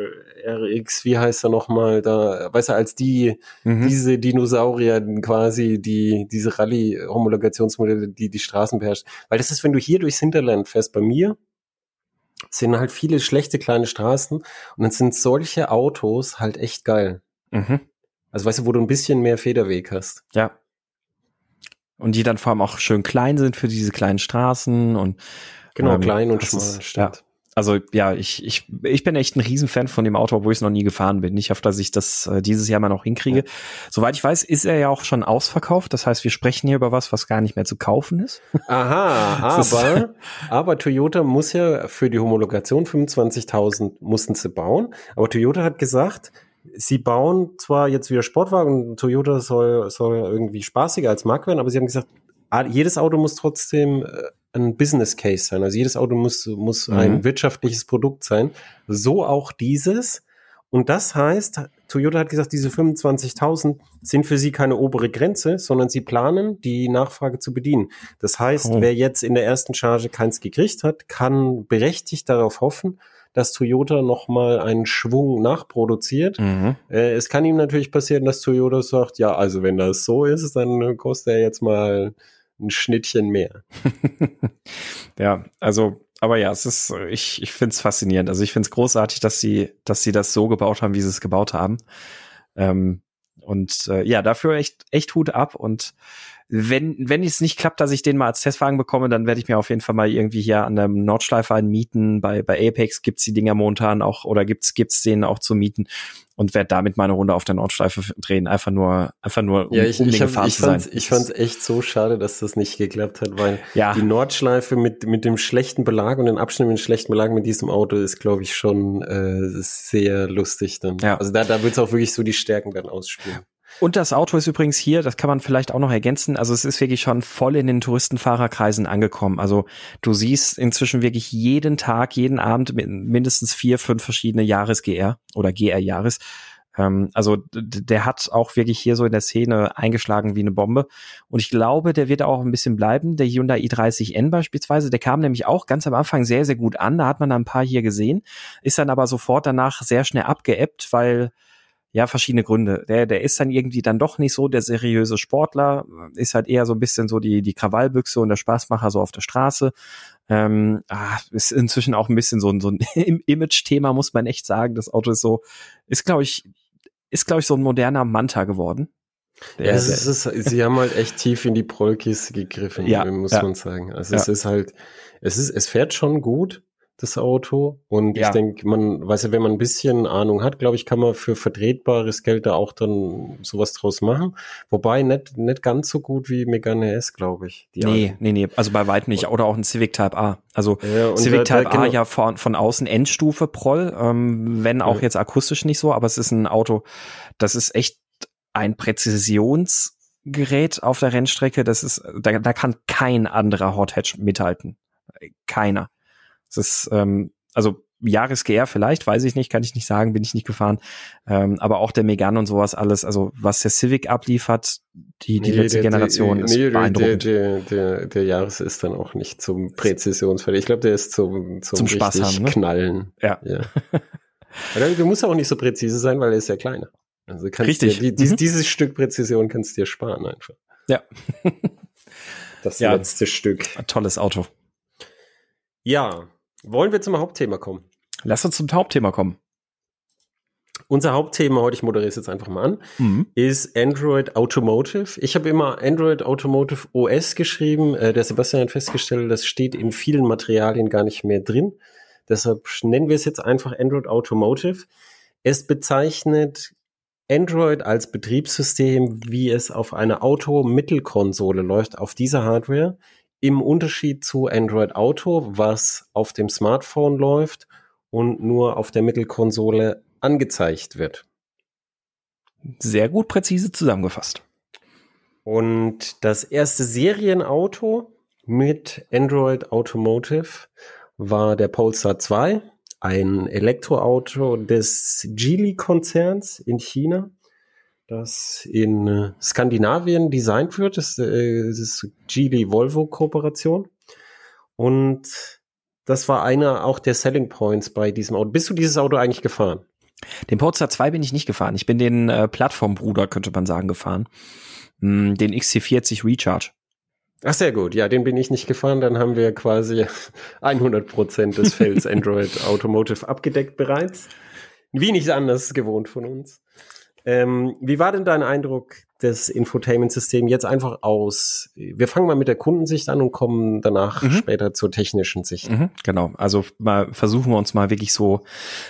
RX, wie heißt er nochmal, da, weißt du, als die, mhm. diese Dinosaurier quasi, die, diese Rallye-Homologationsmodelle, die die Straßen beherrscht. Weil das ist, wenn du hier durchs Hinterland fährst, bei mir, sind halt viele schlechte kleine Straßen und dann sind solche Autos halt echt geil. Mhm. Also weißt du, wo du ein bisschen mehr Federweg hast. Ja. Und die dann vor allem auch schön klein sind für diese kleinen Straßen und genau ähm, klein und schmal. Ja also ja, ich, ich, ich bin echt ein Riesenfan von dem Auto, obwohl ich es noch nie gefahren bin. Ich hoffe, dass ich das äh, dieses Jahr mal noch hinkriege. Ja. Soweit ich weiß, ist er ja auch schon ausverkauft. Das heißt, wir sprechen hier über was, was gar nicht mehr zu kaufen ist. Aha, aber, aber Toyota muss ja für die Homologation 25.000 mussten sie bauen. Aber Toyota hat gesagt, sie bauen zwar jetzt wieder Sportwagen, Toyota soll, soll irgendwie spaßiger als Mark werden, aber sie haben gesagt, jedes Auto muss trotzdem äh, ein Business Case sein. Also jedes Auto muss, muss mhm. ein wirtschaftliches Produkt sein. So auch dieses. Und das heißt, Toyota hat gesagt, diese 25.000 sind für sie keine obere Grenze, sondern sie planen, die Nachfrage zu bedienen. Das heißt, oh. wer jetzt in der ersten Charge keins gekriegt hat, kann berechtigt darauf hoffen, dass Toyota nochmal einen Schwung nachproduziert. Mhm. Äh, es kann ihm natürlich passieren, dass Toyota sagt, ja, also wenn das so ist, dann kostet er jetzt mal ein Schnittchen mehr. ja, also, aber ja, es ist, ich, ich finde es faszinierend. Also ich finde es großartig, dass sie, dass sie das so gebaut haben, wie sie es gebaut haben. Ähm, und äh, ja, dafür echt, echt Hut ab und wenn, wenn es nicht klappt, dass ich den mal als Testwagen bekomme, dann werde ich mir auf jeden Fall mal irgendwie hier an der Nordschleife einen mieten. Bei, bei Apex gibt's die Dinger momentan auch oder gibt's gibt's den auch zu mieten und werde damit meine Runde auf der Nordschleife drehen. Einfach nur, einfach nur, um, ja, ich, um ich, hab, ich zu sein. Ich fand's echt so schade, dass das nicht geklappt hat, weil ja. die Nordschleife mit, mit dem schlechten Belag und den Abschnitt mit dem schlechten Belag mit diesem Auto ist, glaube ich, schon äh, sehr lustig dann. Ja. Also da, da wird's auch wirklich so die Stärken dann ausspielen. Und das Auto ist übrigens hier, das kann man vielleicht auch noch ergänzen, also es ist wirklich schon voll in den Touristenfahrerkreisen angekommen. Also du siehst inzwischen wirklich jeden Tag, jeden Abend mindestens vier, fünf verschiedene Jahres-GR oder GR-Jahres. Ähm, also der hat auch wirklich hier so in der Szene eingeschlagen wie eine Bombe. Und ich glaube, der wird auch ein bisschen bleiben. Der Hyundai i30N beispielsweise, der kam nämlich auch ganz am Anfang sehr, sehr gut an. Da hat man ein paar hier gesehen, ist dann aber sofort danach sehr schnell abgeebbt, weil ja, verschiedene Gründe. Der, der ist dann irgendwie dann doch nicht so der seriöse Sportler, ist halt eher so ein bisschen so die, die Krawallbüchse und der Spaßmacher so auf der Straße. Ähm, ah, ist inzwischen auch ein bisschen so ein, so ein Image-Thema, muss man echt sagen. Das Auto ist so, ist, glaube ich, ist, glaube ich, so ein moderner Manta geworden. Der, ja, es ist, sie haben halt echt tief in die Prollkiste gegriffen, ja, muss ja. man sagen. Also ja. es ist halt, es ist, es fährt schon gut, das Auto. Und ja. ich denke, man, weiß ja, wenn man ein bisschen Ahnung hat, glaube ich, kann man für vertretbares Geld da auch dann sowas draus machen. Wobei nicht, nicht ganz so gut wie Megane S, glaube ich. Die nee, Art. nee, nee, also bei weitem nicht. Oder auch ein Civic Type A. Also ja, Civic da, Type da, genau. A ja von, von außen Endstufe Proll, ähm, wenn auch ja. jetzt akustisch nicht so, aber es ist ein Auto, das ist echt ein Präzisionsgerät auf der Rennstrecke. Das ist, da, da kann kein anderer Hot Hatch mithalten. Keiner. Es ist, ähm, also Jahres-GR vielleicht, weiß ich nicht, kann ich nicht sagen, bin ich nicht gefahren. Ähm, aber auch der Megane und sowas alles, also was der Civic abliefert, die, die nee, letzte der, Generation der, ist nee, beeindruckend. Der, der, der, Jahres ist dann auch nicht zum Präzisionsfall. Ich glaube, der ist zum, zum, zum Spaß haben, ne? Knallen. Ja. ja. du musst auch nicht so präzise sein, weil er ist ja kleiner. Also kannst Richtig. Dir, die, mhm. Dieses Stück Präzision kannst du dir sparen einfach. Ja. das ja. letzte Stück. Ein tolles Auto. Ja, wollen wir zum Hauptthema kommen? Lass uns zum Hauptthema kommen. Unser Hauptthema heute, ich moderiere es jetzt einfach mal an, mhm. ist Android Automotive. Ich habe immer Android Automotive OS geschrieben. Äh, der Sebastian hat festgestellt, das steht in vielen Materialien gar nicht mehr drin. Deshalb nennen wir es jetzt einfach Android Automotive. Es bezeichnet Android als Betriebssystem, wie es auf einer Auto-Mittelkonsole läuft, auf dieser Hardware im Unterschied zu Android Auto, was auf dem Smartphone läuft und nur auf der Mittelkonsole angezeigt wird. Sehr gut präzise zusammengefasst. Und das erste Serienauto mit Android Automotive war der Polestar 2, ein Elektroauto des Geely-Konzerns in China das in äh, Skandinavien designt wird. Das, äh, das ist Geely-Volvo-Kooperation. Und das war einer auch der Selling Points bei diesem Auto. Bist du dieses Auto eigentlich gefahren? Den Polestar 2 bin ich nicht gefahren. Ich bin den äh, Plattformbruder, könnte man sagen, gefahren. Mm, den XC40 Recharge. Ach, sehr gut. Ja, den bin ich nicht gefahren. Dann haben wir quasi 100 Prozent des Felds Android Automotive abgedeckt bereits. Wie nicht anders gewohnt von uns. Ähm, wie war denn dein Eindruck des Infotainment-Systems jetzt einfach aus? Wir fangen mal mit der Kundensicht an und kommen danach mhm. später zur technischen Sicht. Mhm, genau. Also mal versuchen wir uns mal wirklich so,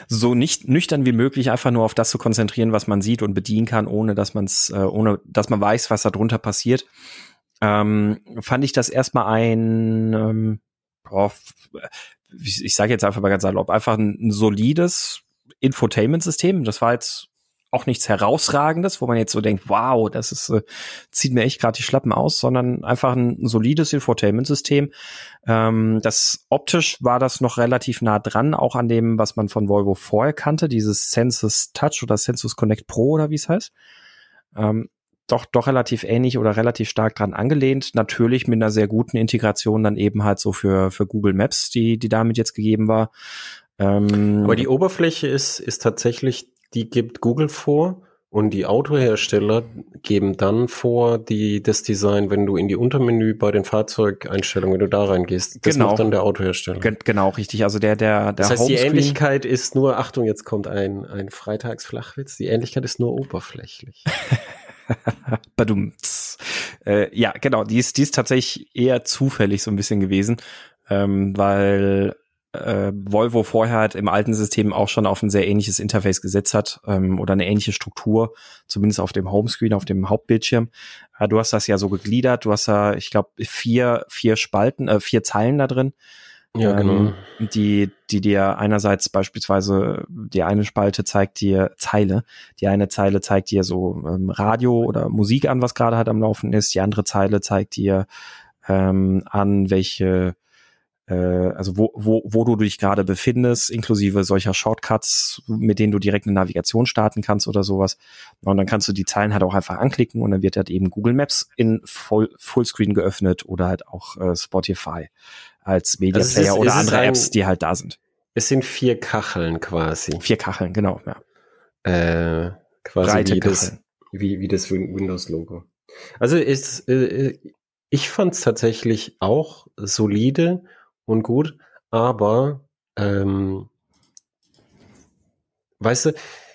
so nicht nüchtern wie möglich einfach nur auf das zu konzentrieren, was man sieht und bedienen kann, ohne dass man es, äh, ohne dass man weiß, was da drunter passiert. Ähm, fand ich das erstmal ein, ähm, boah, ich sage jetzt einfach mal ganz salopp, einfach ein, ein solides Infotainment-System. Das war jetzt auch nichts herausragendes, wo man jetzt so denkt, wow, das ist äh, zieht mir echt gerade die Schlappen aus, sondern einfach ein, solides Infotainment-System. Ähm, das optisch war das noch relativ nah dran, auch an dem, was man von Volvo vorher kannte, dieses Sensus Touch oder Sensus Connect Pro oder wie es heißt. Ähm, doch, doch relativ ähnlich oder relativ stark dran angelehnt. Natürlich mit einer sehr guten Integration dann eben halt so für, für Google Maps, die, die damit jetzt gegeben war. Ähm, Aber die Oberfläche ist, ist tatsächlich die gibt Google vor und die Autohersteller geben dann vor, die, das Design, wenn du in die Untermenü bei den Fahrzeugeinstellungen, wenn du da reingehst, das genau. macht dann der Autohersteller. Genau, richtig. Also der, der, der Das heißt, Homescreen die Ähnlichkeit ist nur, Achtung, jetzt kommt ein, ein Freitagsflachwitz, die Ähnlichkeit ist nur oberflächlich. Badumts. Äh, ja, genau, die ist, die ist tatsächlich eher zufällig so ein bisschen gewesen, ähm, weil äh, Volvo vorher halt im alten System auch schon auf ein sehr ähnliches Interface gesetzt hat ähm, oder eine ähnliche Struktur, zumindest auf dem Homescreen, auf dem Hauptbildschirm. Äh, du hast das ja so gegliedert, du hast da, ich glaube, vier, vier Spalten, äh, vier Zeilen da drin. Ja, genau. Ähm, die, die dir einerseits beispielsweise, die eine Spalte zeigt dir Zeile, die eine Zeile zeigt dir so ähm, Radio oder Musik an, was gerade halt am Laufen ist, die andere Zeile zeigt dir ähm, an, welche äh, also wo, wo, wo du dich gerade befindest, inklusive solcher Shortcuts, mit denen du direkt eine Navigation starten kannst oder sowas. Und dann kannst du die Zeilen halt auch einfach anklicken und dann wird halt eben Google Maps in Full, Fullscreen geöffnet oder halt auch äh, Spotify als Media also Player ist, oder andere Apps, die halt da sind. Es sind vier Kacheln quasi. Vier Kacheln, genau, ja. Äh, quasi Breite wie das, wie, wie das Windows-Logo. Also ist, äh, ich fand es tatsächlich auch solide und gut, aber ähm, weißt du,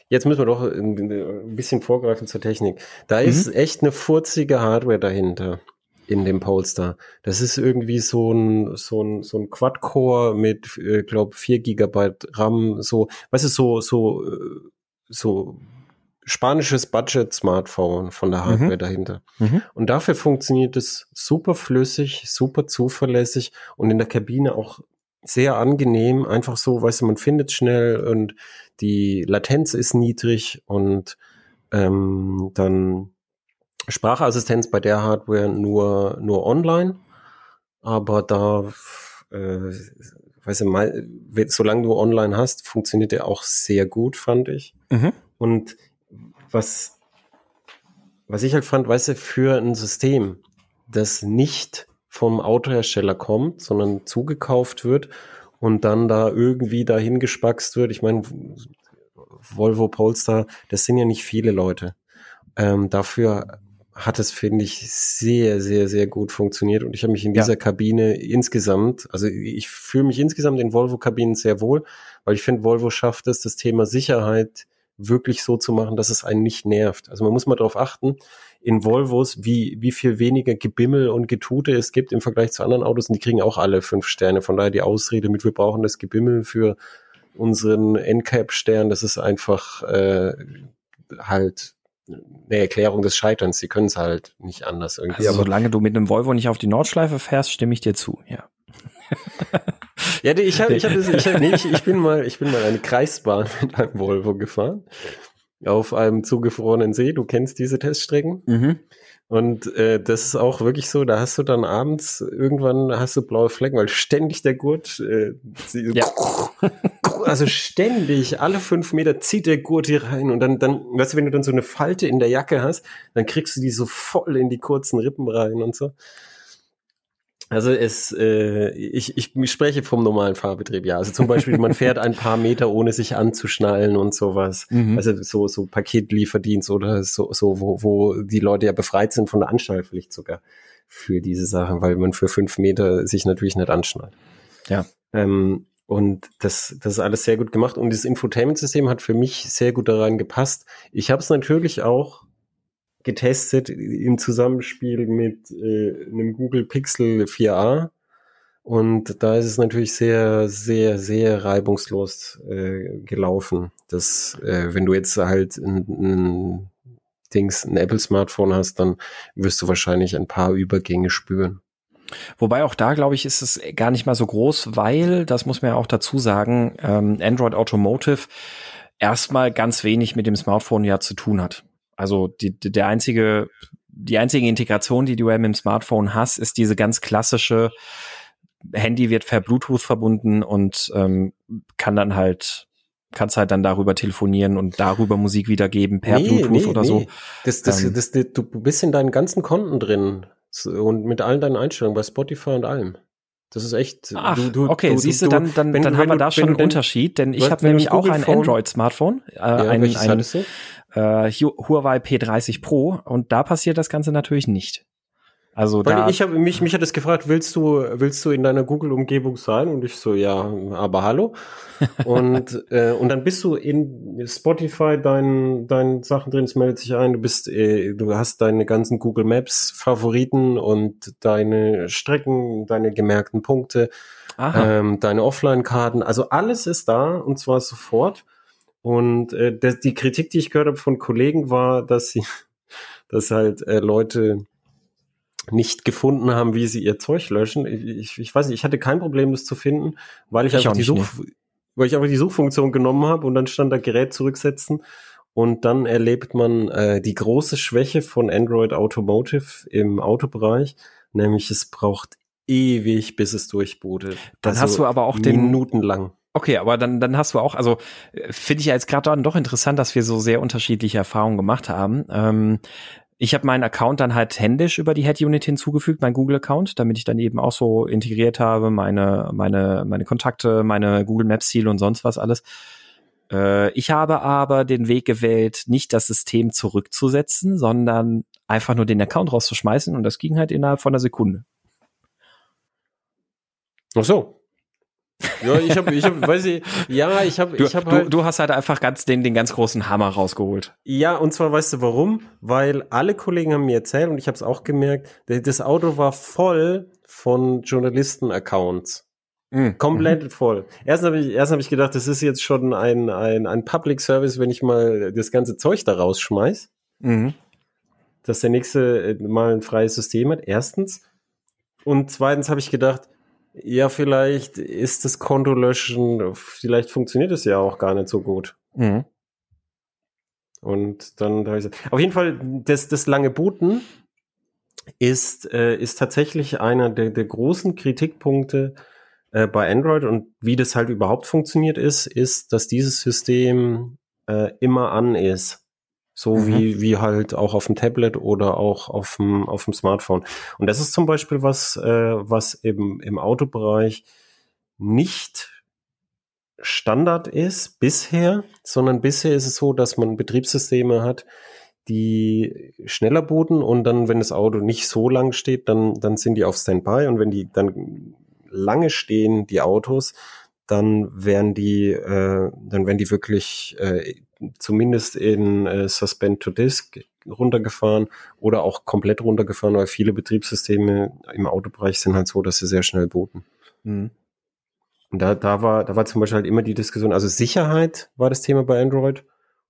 jetzt müssen wir doch ein bisschen vorgreifen zur Technik. Da mhm. ist echt eine furzige Hardware dahinter. in dem Polestar. Das ist irgendwie so ein, so ein, so ein Quad-Core mit, äh, glaube 4 Gigabyte RAM, so, weißt du, so, so, äh, so spanisches Budget-Smartphone von der Hardware mhm. dahinter. Mhm. Und dafür funktioniert es super flüssig, super zuverlässig und in der Kabine auch sehr angenehm, einfach so, weißt du, man findet schnell und die Latenz ist niedrig und ähm, dann Sprachassistenz bei der Hardware nur, nur online, aber da, äh, weißt du, mal, solange du online hast, funktioniert der auch sehr gut, fand ich. Mhm. Und was, was ich halt fand, weißt du, für ein System, das nicht vom Autohersteller kommt, sondern zugekauft wird und dann da irgendwie dahin gespackst wird. Ich meine, Volvo Polestar, das sind ja nicht viele Leute. Ähm, dafür hat es, finde ich, sehr, sehr, sehr gut funktioniert. Und ich habe mich in dieser ja. Kabine insgesamt, also ich fühle mich insgesamt in Volvo-Kabinen sehr wohl, weil ich finde, Volvo schafft es, das Thema Sicherheit wirklich so zu machen, dass es einen nicht nervt. Also man muss mal darauf achten, in Volvos, wie, wie viel weniger Gebimmel und Getute es gibt im Vergleich zu anderen Autos und die kriegen auch alle fünf Sterne. Von daher die Ausrede mit, wir brauchen das Gebimmel für unseren NCAP-Stern, das ist einfach äh, halt eine Erklärung des Scheiterns. Sie können es halt nicht anders irgendwie. Also, solange du mit einem Volvo nicht auf die Nordschleife fährst, stimme ich dir zu, ja. ja, ich habe, ich habe, ich, hab, nee, ich, ich bin mal, ich bin mal eine Kreisbahn mit einem Volvo gefahren auf einem zugefrorenen See. Du kennst diese Teststrecken. Mhm. Und äh, das ist auch wirklich so, da hast du dann abends irgendwann hast du blaue Flecken, weil ständig der Gurt, äh, ja. also ständig, alle fünf Meter zieht der Gurt hier rein und dann, dann, weißt du, wenn du dann so eine Falte in der Jacke hast, dann kriegst du die so voll in die kurzen Rippen rein und so. Also es, äh, ich, ich spreche vom normalen Fahrbetrieb, ja. Also zum Beispiel, man fährt ein paar Meter, ohne sich anzuschnallen und sowas. Mhm. Also so, so Paketlieferdienst oder so, so wo, wo die Leute ja befreit sind von der Anschnallpflicht sogar für diese Sachen, weil man für fünf Meter sich natürlich nicht anschnallt. Ja. Ähm, und das, das ist alles sehr gut gemacht. Und das Infotainment-System hat für mich sehr gut daran gepasst. Ich habe es natürlich auch getestet im Zusammenspiel mit äh, einem Google Pixel 4a. Und da ist es natürlich sehr, sehr, sehr reibungslos äh, gelaufen. Das, äh, wenn du jetzt halt ein, ein Dings, ein Apple-Smartphone hast, dann wirst du wahrscheinlich ein paar Übergänge spüren. Wobei auch da, glaube ich, ist es gar nicht mal so groß, weil, das muss man ja auch dazu sagen, ähm, Android Automotive erstmal ganz wenig mit dem Smartphone ja zu tun hat. Also die, der einzige, die einzige Integration, die du mit dem Smartphone hast, ist diese ganz klassische Handy wird per Bluetooth verbunden und ähm, kann dann halt kannst halt dann darüber telefonieren und darüber Musik wiedergeben per nee, Bluetooth nee, oder nee. so. Das, das, ähm, das, du bist in deinen ganzen Konten drin und mit allen deinen Einstellungen bei Spotify und allem. Das ist echt. Ach, du, du, okay, du, siehst du, dann, dann, dann haben wir da schon einen Unterschied, denn ich habe nämlich auch ein Android-Smartphone, äh, ja, ein, ein äh, Huawei P30 Pro und da passiert das Ganze natürlich nicht. Also Weil da ich habe mich mich hat es gefragt, willst du willst du in deiner Google Umgebung sein und ich so ja, aber hallo. und äh, und dann bist du in Spotify dein dein Sachen drin, es meldet sich ein, du bist äh, du hast deine ganzen Google Maps Favoriten und deine Strecken, deine gemerkten Punkte, ähm, deine Offline Karten, also alles ist da und zwar sofort. Und äh, das, die Kritik, die ich gehört habe von Kollegen, war, dass sie, dass halt äh, Leute nicht gefunden haben, wie sie ihr Zeug löschen. Ich, ich weiß nicht, ich hatte kein Problem, das zu finden, weil ich, ich einfach die Such, nee. weil ich einfach die Suchfunktion genommen habe und dann stand da Gerät zurücksetzen und dann erlebt man äh, die große Schwäche von Android Automotive im Autobereich, nämlich es braucht ewig, bis es durchbootet. Dann also hast du aber auch den minutenlang. Okay, aber dann, dann hast du auch, also äh, finde ich ja jetzt gerade dann doch interessant, dass wir so sehr unterschiedliche Erfahrungen gemacht haben. Ähm, ich habe meinen Account dann halt händisch über die Head Unit hinzugefügt, mein Google Account, damit ich dann eben auch so integriert habe, meine, meine, meine Kontakte, meine Google Maps Ziele und sonst was alles. Äh, ich habe aber den Weg gewählt, nicht das System zurückzusetzen, sondern einfach nur den Account rauszuschmeißen und das ging halt innerhalb von einer Sekunde. Ach so. Ja, ich habe, ich habe, weiß ich, ja, ich habe, ich habe halt. Du, du hast halt einfach ganz den, den ganz großen Hammer rausgeholt. Ja, und zwar weißt du warum? Weil alle Kollegen haben mir erzählt und ich habe es auch gemerkt, das Auto war voll von Journalisten-Accounts. Mhm. Komplett mhm. voll. Erst habe ich, erst habe ich gedacht, das ist jetzt schon ein, ein, ein Public Service, wenn ich mal das ganze Zeug da rausschmeiß. Mhm. Dass der nächste äh, mal ein freies System hat. Erstens. Und zweitens habe ich gedacht, ja, vielleicht ist das Konto löschen, vielleicht funktioniert es ja auch gar nicht so gut. Mhm. Und dann habe ich gesagt, auf jeden Fall, das, das lange Booten ist, äh, ist tatsächlich einer der, der großen Kritikpunkte äh, bei Android und wie das halt überhaupt funktioniert ist, ist, dass dieses System äh, immer an ist. So mhm. wie, wie halt auch auf dem Tablet oder auch auf dem, auf dem Smartphone. Und das ist zum Beispiel was, äh, was eben im Autobereich nicht Standard ist bisher, sondern bisher ist es so, dass man Betriebssysteme hat, die schneller booten und dann, wenn das Auto nicht so lang steht, dann, dann sind die auf Standby und wenn die dann lange stehen, die Autos, dann werden die, äh, dann werden die wirklich äh, zumindest in äh, Suspend to Disk runtergefahren oder auch komplett runtergefahren, weil viele Betriebssysteme im Autobereich sind halt so, dass sie sehr schnell booten. Mhm. Und da, da war, da war zum Beispiel halt immer die Diskussion, also Sicherheit war das Thema bei Android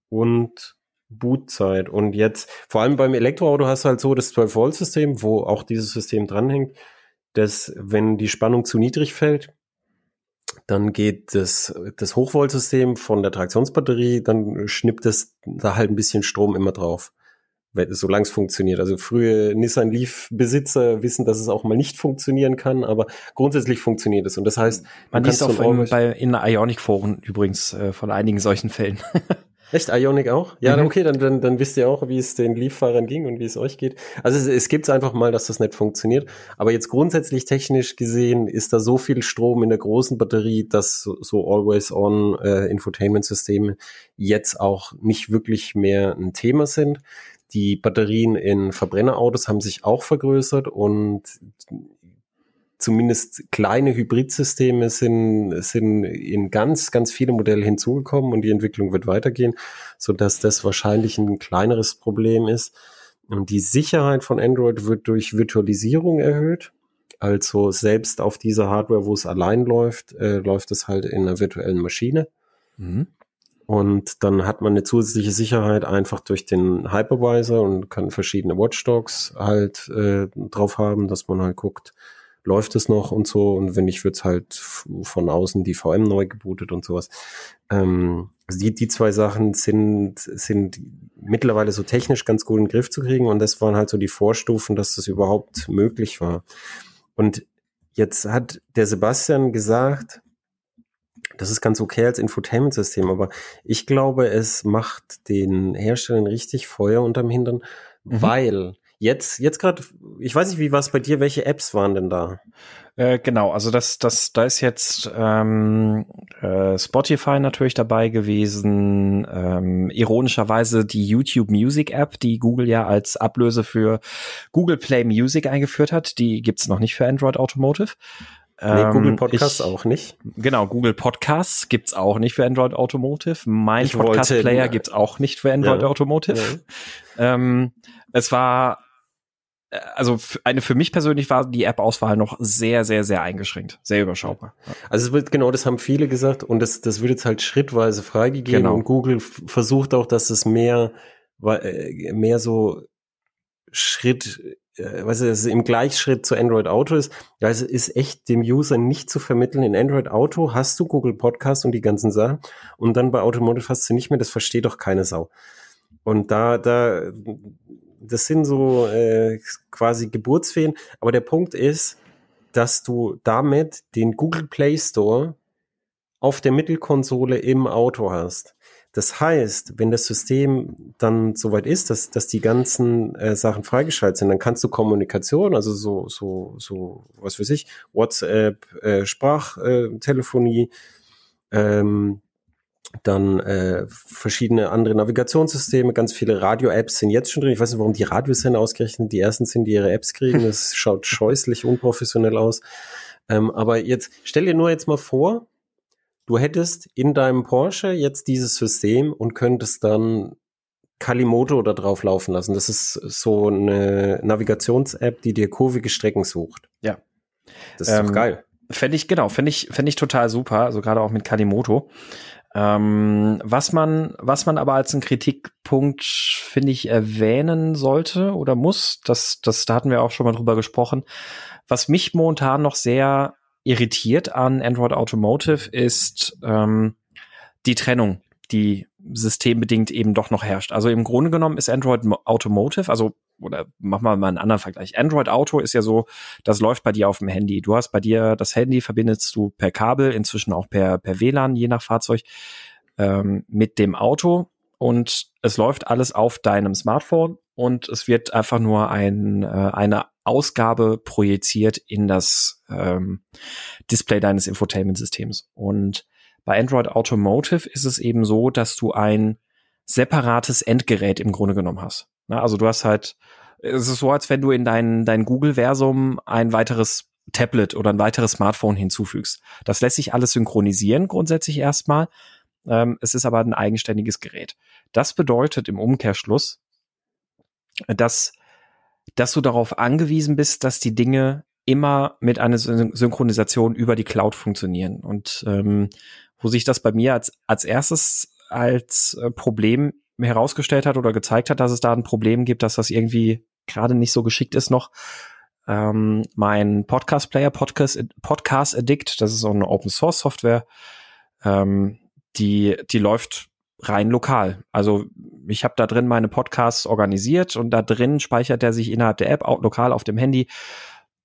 und Bootzeit. Und jetzt, vor allem beim Elektroauto hast du halt so das 12-Volt-System, wo auch dieses System dranhängt, dass wenn die Spannung zu niedrig fällt, dann geht das, das Hochvoltsystem von der Traktionsbatterie, dann schnippt es da halt ein bisschen Strom immer drauf, solange es funktioniert. Also frühe Nissan Leaf-Besitzer wissen, dass es auch mal nicht funktionieren kann, aber grundsätzlich funktioniert es. Und das heißt, man liest auch in, bei, in Ionic-Foren übrigens äh, von einigen solchen Fällen. Echt? Ionic auch? Ja, mhm. okay, dann, dann, dann wisst ihr auch, wie es den Leaf-Fahrern ging und wie es euch geht. Also es, es gibt einfach mal, dass das nicht funktioniert. Aber jetzt grundsätzlich technisch gesehen ist da so viel Strom in der großen Batterie, dass so, so Always-On äh, Infotainment-Systeme jetzt auch nicht wirklich mehr ein Thema sind. Die Batterien in Verbrennerautos haben sich auch vergrößert und zumindest kleine Hybridsysteme sind, sind in ganz, ganz viele Modelle hinzugekommen und die Entwicklung wird weitergehen, so dass das wahrscheinlich ein kleineres Problem ist. Und die Sicherheit von Android wird durch Virtualisierung erhöht. Also selbst auf dieser Hardware, wo es allein läuft, äh, läuft es halt in einer virtuellen Maschine. Mhm. Und dann hat man eine zusätzliche Sicherheit einfach durch den Hypervisor und kann verschiedene Watchdogs halt äh, drauf haben, dass man halt guckt, läuft es noch und so. Und wenn nicht, wird's halt von außen die VM neu gebootet und sowas. Ähm, also die, die zwei Sachen sind, sind mittlerweile so technisch ganz gut in den Griff zu kriegen. Und das waren halt so die Vorstufen, dass das überhaupt möglich war. Und jetzt hat der Sebastian gesagt, das ist ganz okay als Infotainment-System, aber ich glaube, es macht den Herstellern richtig Feuer unterm Hintern, mhm. weil Jetzt, jetzt gerade, ich weiß nicht, wie war es bei dir, welche Apps waren denn da? Äh, genau, also das, das, da ist jetzt ähm, äh, Spotify natürlich dabei gewesen, ähm, ironischerweise die YouTube Music App, die Google ja als Ablöse für Google Play Music eingeführt hat, die gibt's noch nicht für Android Automotive. Nee, Google ähm, Podcasts ich, auch nicht. Genau, Google Podcasts gibt's auch nicht für Android Automotive. Mein Podcast Player gibt's auch nicht für Android ja, Automotive. Ja. Ähm, es war also eine für mich persönlich war die App-Auswahl noch sehr, sehr, sehr eingeschränkt, sehr überschaubar. Also es wird genau, das haben viele gesagt und das, das wird jetzt halt schrittweise freigegeben genau. und Google versucht auch, dass es mehr, äh, mehr so Schritt, äh, weißt du, dass es im Gleichschritt zu Android Auto ist. Also ist echt dem User nicht zu vermitteln. In Android Auto hast du Google Podcast und die ganzen Sachen und dann bei Automotive hast du nicht mehr. Das versteht doch keine Sau. Und da, da, das sind so äh, quasi Geburtsfehlen. Aber der Punkt ist, dass du damit den Google Play Store auf der Mittelkonsole im Auto hast. Das heißt, wenn das System dann soweit ist, dass, dass die ganzen äh, Sachen freigeschaltet sind, dann kannst du Kommunikation, also so, so, so, was weiß ich, WhatsApp, äh, Sprachtelefonie, ähm, dann äh, verschiedene andere Navigationssysteme, ganz viele Radio-Apps sind jetzt schon drin. Ich weiß nicht, warum die Radiosender ausgerechnet die ersten sind, die ihre Apps kriegen. Das schaut scheußlich unprofessionell aus. Ähm, aber jetzt stell dir nur jetzt mal vor, du hättest in deinem Porsche jetzt dieses System und könntest dann Kalimoto da drauf laufen lassen. Das ist so eine Navigations-App, die dir kurvige Strecken sucht. Ja. Das ist ähm, doch geil. Fände ich, genau, fände ich, fände ich total super, also gerade auch mit Kalimoto. Ähm, was man, was man aber als einen Kritikpunkt, finde ich, erwähnen sollte oder muss, das, das, da hatten wir auch schon mal drüber gesprochen. Was mich momentan noch sehr irritiert an Android Automotive ist ähm, die Trennung, die systembedingt eben doch noch herrscht. Also im Grunde genommen ist Android Automotive, also oder machen wir mal einen anderen Vergleich. Android Auto ist ja so, das läuft bei dir auf dem Handy. Du hast bei dir das Handy verbindest du per Kabel, inzwischen auch per, per WLAN, je nach Fahrzeug, ähm, mit dem Auto und es läuft alles auf deinem Smartphone und es wird einfach nur ein, äh, eine Ausgabe projiziert in das ähm, Display deines Infotainment-Systems. Und bei Android Automotive ist es eben so, dass du ein separates Endgerät im Grunde genommen hast. Na, also du hast halt, es ist so, als wenn du in dein, dein Google-Versum ein weiteres Tablet oder ein weiteres Smartphone hinzufügst. Das lässt sich alles synchronisieren grundsätzlich erstmal. Ähm, es ist aber ein eigenständiges Gerät. Das bedeutet im Umkehrschluss, dass, dass du darauf angewiesen bist, dass die Dinge immer mit einer Synchronisation über die Cloud funktionieren. Und ähm, wo sich das bei mir als, als erstes als äh, Problem herausgestellt hat oder gezeigt hat, dass es da ein Problem gibt, dass das irgendwie gerade nicht so geschickt ist noch. Ähm, mein Podcast-Player, Podcast, Podcast Addict, das ist so eine Open-Source-Software, ähm, die, die läuft rein lokal. Also ich habe da drin meine Podcasts organisiert und da drin speichert er sich innerhalb der App auch lokal auf dem Handy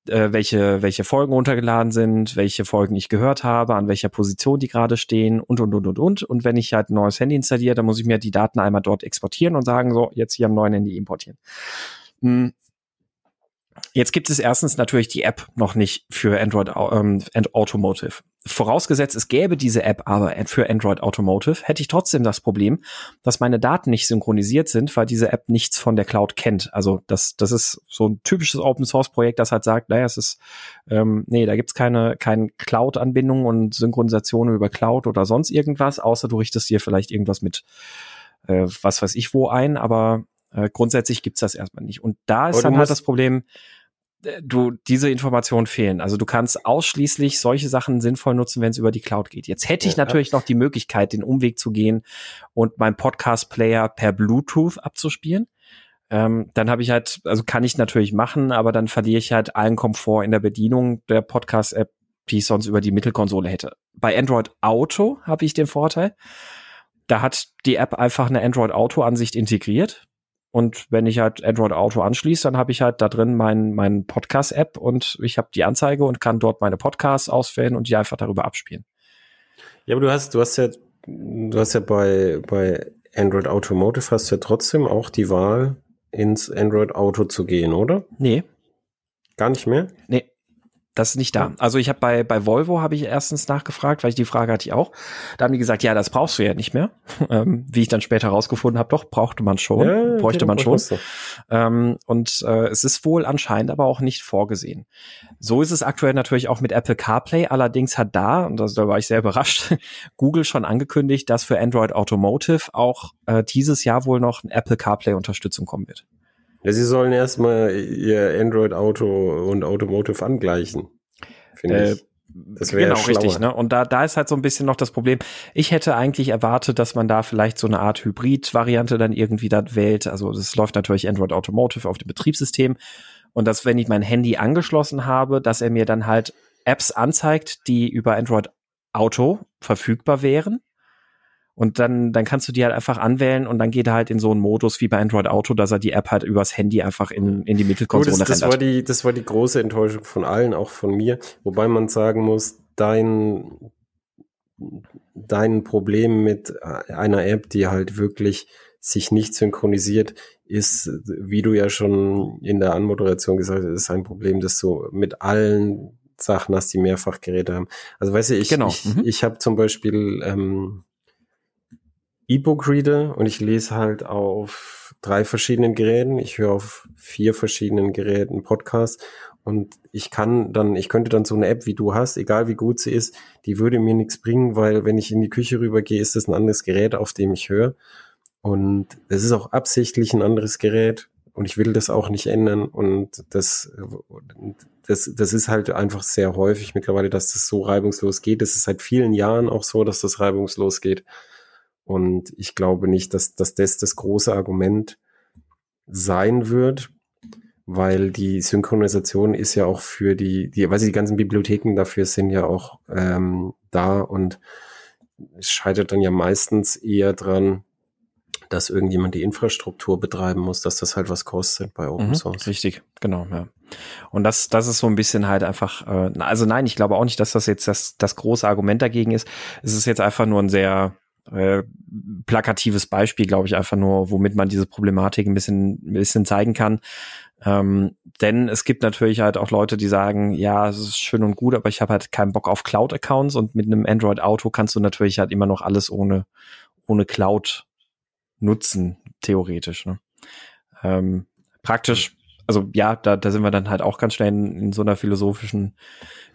äh, welche, welche Folgen runtergeladen sind, welche Folgen ich gehört habe, an welcher Position die gerade stehen und, und, und, und, und. Und wenn ich halt ein neues Handy installiere, dann muss ich mir die Daten einmal dort exportieren und sagen, so, jetzt hier am neuen Handy importieren. Hm. Jetzt gibt es erstens natürlich die App noch nicht für Android ähm, Automotive. Vorausgesetzt, es gäbe diese App aber für Android Automotive, hätte ich trotzdem das Problem, dass meine Daten nicht synchronisiert sind, weil diese App nichts von der Cloud kennt. Also das, das ist so ein typisches Open Source Projekt, das halt sagt, naja, es ist, ähm, nee, da gibt's keine, keine Cloud-Anbindung und Synchronisation über Cloud oder sonst irgendwas, außer du richtest dir vielleicht irgendwas mit äh, was weiß ich wo ein, aber äh, grundsätzlich gibt's das erstmal nicht. Und da ist dann halt das Problem, du diese Informationen fehlen. Also du kannst ausschließlich solche Sachen sinnvoll nutzen, wenn es über die Cloud geht. Jetzt hätte ich ja, natürlich noch die Möglichkeit, den Umweg zu gehen und meinen Podcast-Player per Bluetooth abzuspielen. Ähm, dann habe ich halt, also kann ich natürlich machen, aber dann verliere ich halt allen Komfort in der Bedienung der Podcast-App, die ich sonst über die Mittelkonsole hätte. Bei Android Auto habe ich den Vorteil, da hat die App einfach eine Android Auto-Ansicht integriert. Und wenn ich halt Android Auto anschließe, dann habe ich halt da drin mein, mein Podcast-App und ich habe die Anzeige und kann dort meine Podcasts auswählen und die einfach darüber abspielen. Ja, aber du hast, du hast ja, du hast ja bei, bei Android Automotive hast ja trotzdem auch die Wahl, ins Android Auto zu gehen, oder? Nee. Gar nicht mehr? Nee. Das ist nicht da. Also ich habe bei, bei Volvo habe ich erstens nachgefragt, weil ich die Frage hatte ich auch. Da haben die gesagt, ja, das brauchst du ja nicht mehr. Ähm, wie ich dann später herausgefunden habe, doch, brauchte man schon, ja, bräuchte man schon. Ähm, und äh, es ist wohl anscheinend aber auch nicht vorgesehen. So ist es aktuell natürlich auch mit Apple CarPlay. Allerdings hat da, und das, da war ich sehr überrascht, Google schon angekündigt, dass für Android Automotive auch äh, dieses Jahr wohl noch Apple CarPlay-Unterstützung kommen wird. Ja, sie sollen erstmal ihr Android Auto und Automotive angleichen. Finde äh, ich. Das wäre genau, richtig, ne? Und da, da ist halt so ein bisschen noch das Problem. Ich hätte eigentlich erwartet, dass man da vielleicht so eine Art Hybrid-Variante dann irgendwie da wählt. Also das läuft natürlich Android Automotive auf dem Betriebssystem. Und dass, wenn ich mein Handy angeschlossen habe, dass er mir dann halt Apps anzeigt, die über Android Auto verfügbar wären. Und dann, dann kannst du die halt einfach anwählen und dann geht er halt in so einen Modus wie bei Android Auto, dass er die App halt übers Handy einfach in, in die Mittelkonsole Gut, das, das war die, das war die große Enttäuschung von allen, auch von mir. Wobei man sagen muss, dein, dein Problem mit einer App, die halt wirklich sich nicht synchronisiert, ist, wie du ja schon in der Anmoderation gesagt hast, ist ein Problem, das du mit allen Sachen hast, die Mehrfachgeräte haben. Also weißt du, ich, genau. ich, mhm. ich habe zum Beispiel ähm, E-Book-Reader und ich lese halt auf drei verschiedenen Geräten. Ich höre auf vier verschiedenen Geräten Podcasts und ich kann dann, ich könnte dann so eine App, wie du hast, egal wie gut sie ist, die würde mir nichts bringen, weil wenn ich in die Küche rübergehe, ist das ein anderes Gerät, auf dem ich höre. Und es ist auch absichtlich ein anderes Gerät und ich will das auch nicht ändern. Und das, das, das ist halt einfach sehr häufig mittlerweile, dass das so reibungslos geht. Es ist seit vielen Jahren auch so, dass das reibungslos geht. Und ich glaube nicht, dass, dass das das große Argument sein wird weil die Synchronisation ist ja auch für die, die, weil sie die ganzen Bibliotheken dafür sind ja auch ähm, da und es scheitert dann ja meistens eher dran, dass irgendjemand die Infrastruktur betreiben muss, dass das halt was kostet bei Open mhm, Source. Richtig, genau, ja. Und das, das ist so ein bisschen halt einfach, äh, also nein, ich glaube auch nicht, dass das jetzt das, das große Argument dagegen ist. Es ist jetzt einfach nur ein sehr äh, plakatives Beispiel, glaube ich, einfach nur, womit man diese Problematik ein bisschen, ein bisschen zeigen kann. Ähm, denn es gibt natürlich halt auch Leute, die sagen, ja, es ist schön und gut, aber ich habe halt keinen Bock auf Cloud-Accounts und mit einem Android-Auto kannst du natürlich halt immer noch alles ohne, ohne Cloud nutzen, theoretisch. Ne? Ähm, praktisch, also ja, da, da sind wir dann halt auch ganz schnell in, in so einer philosophischen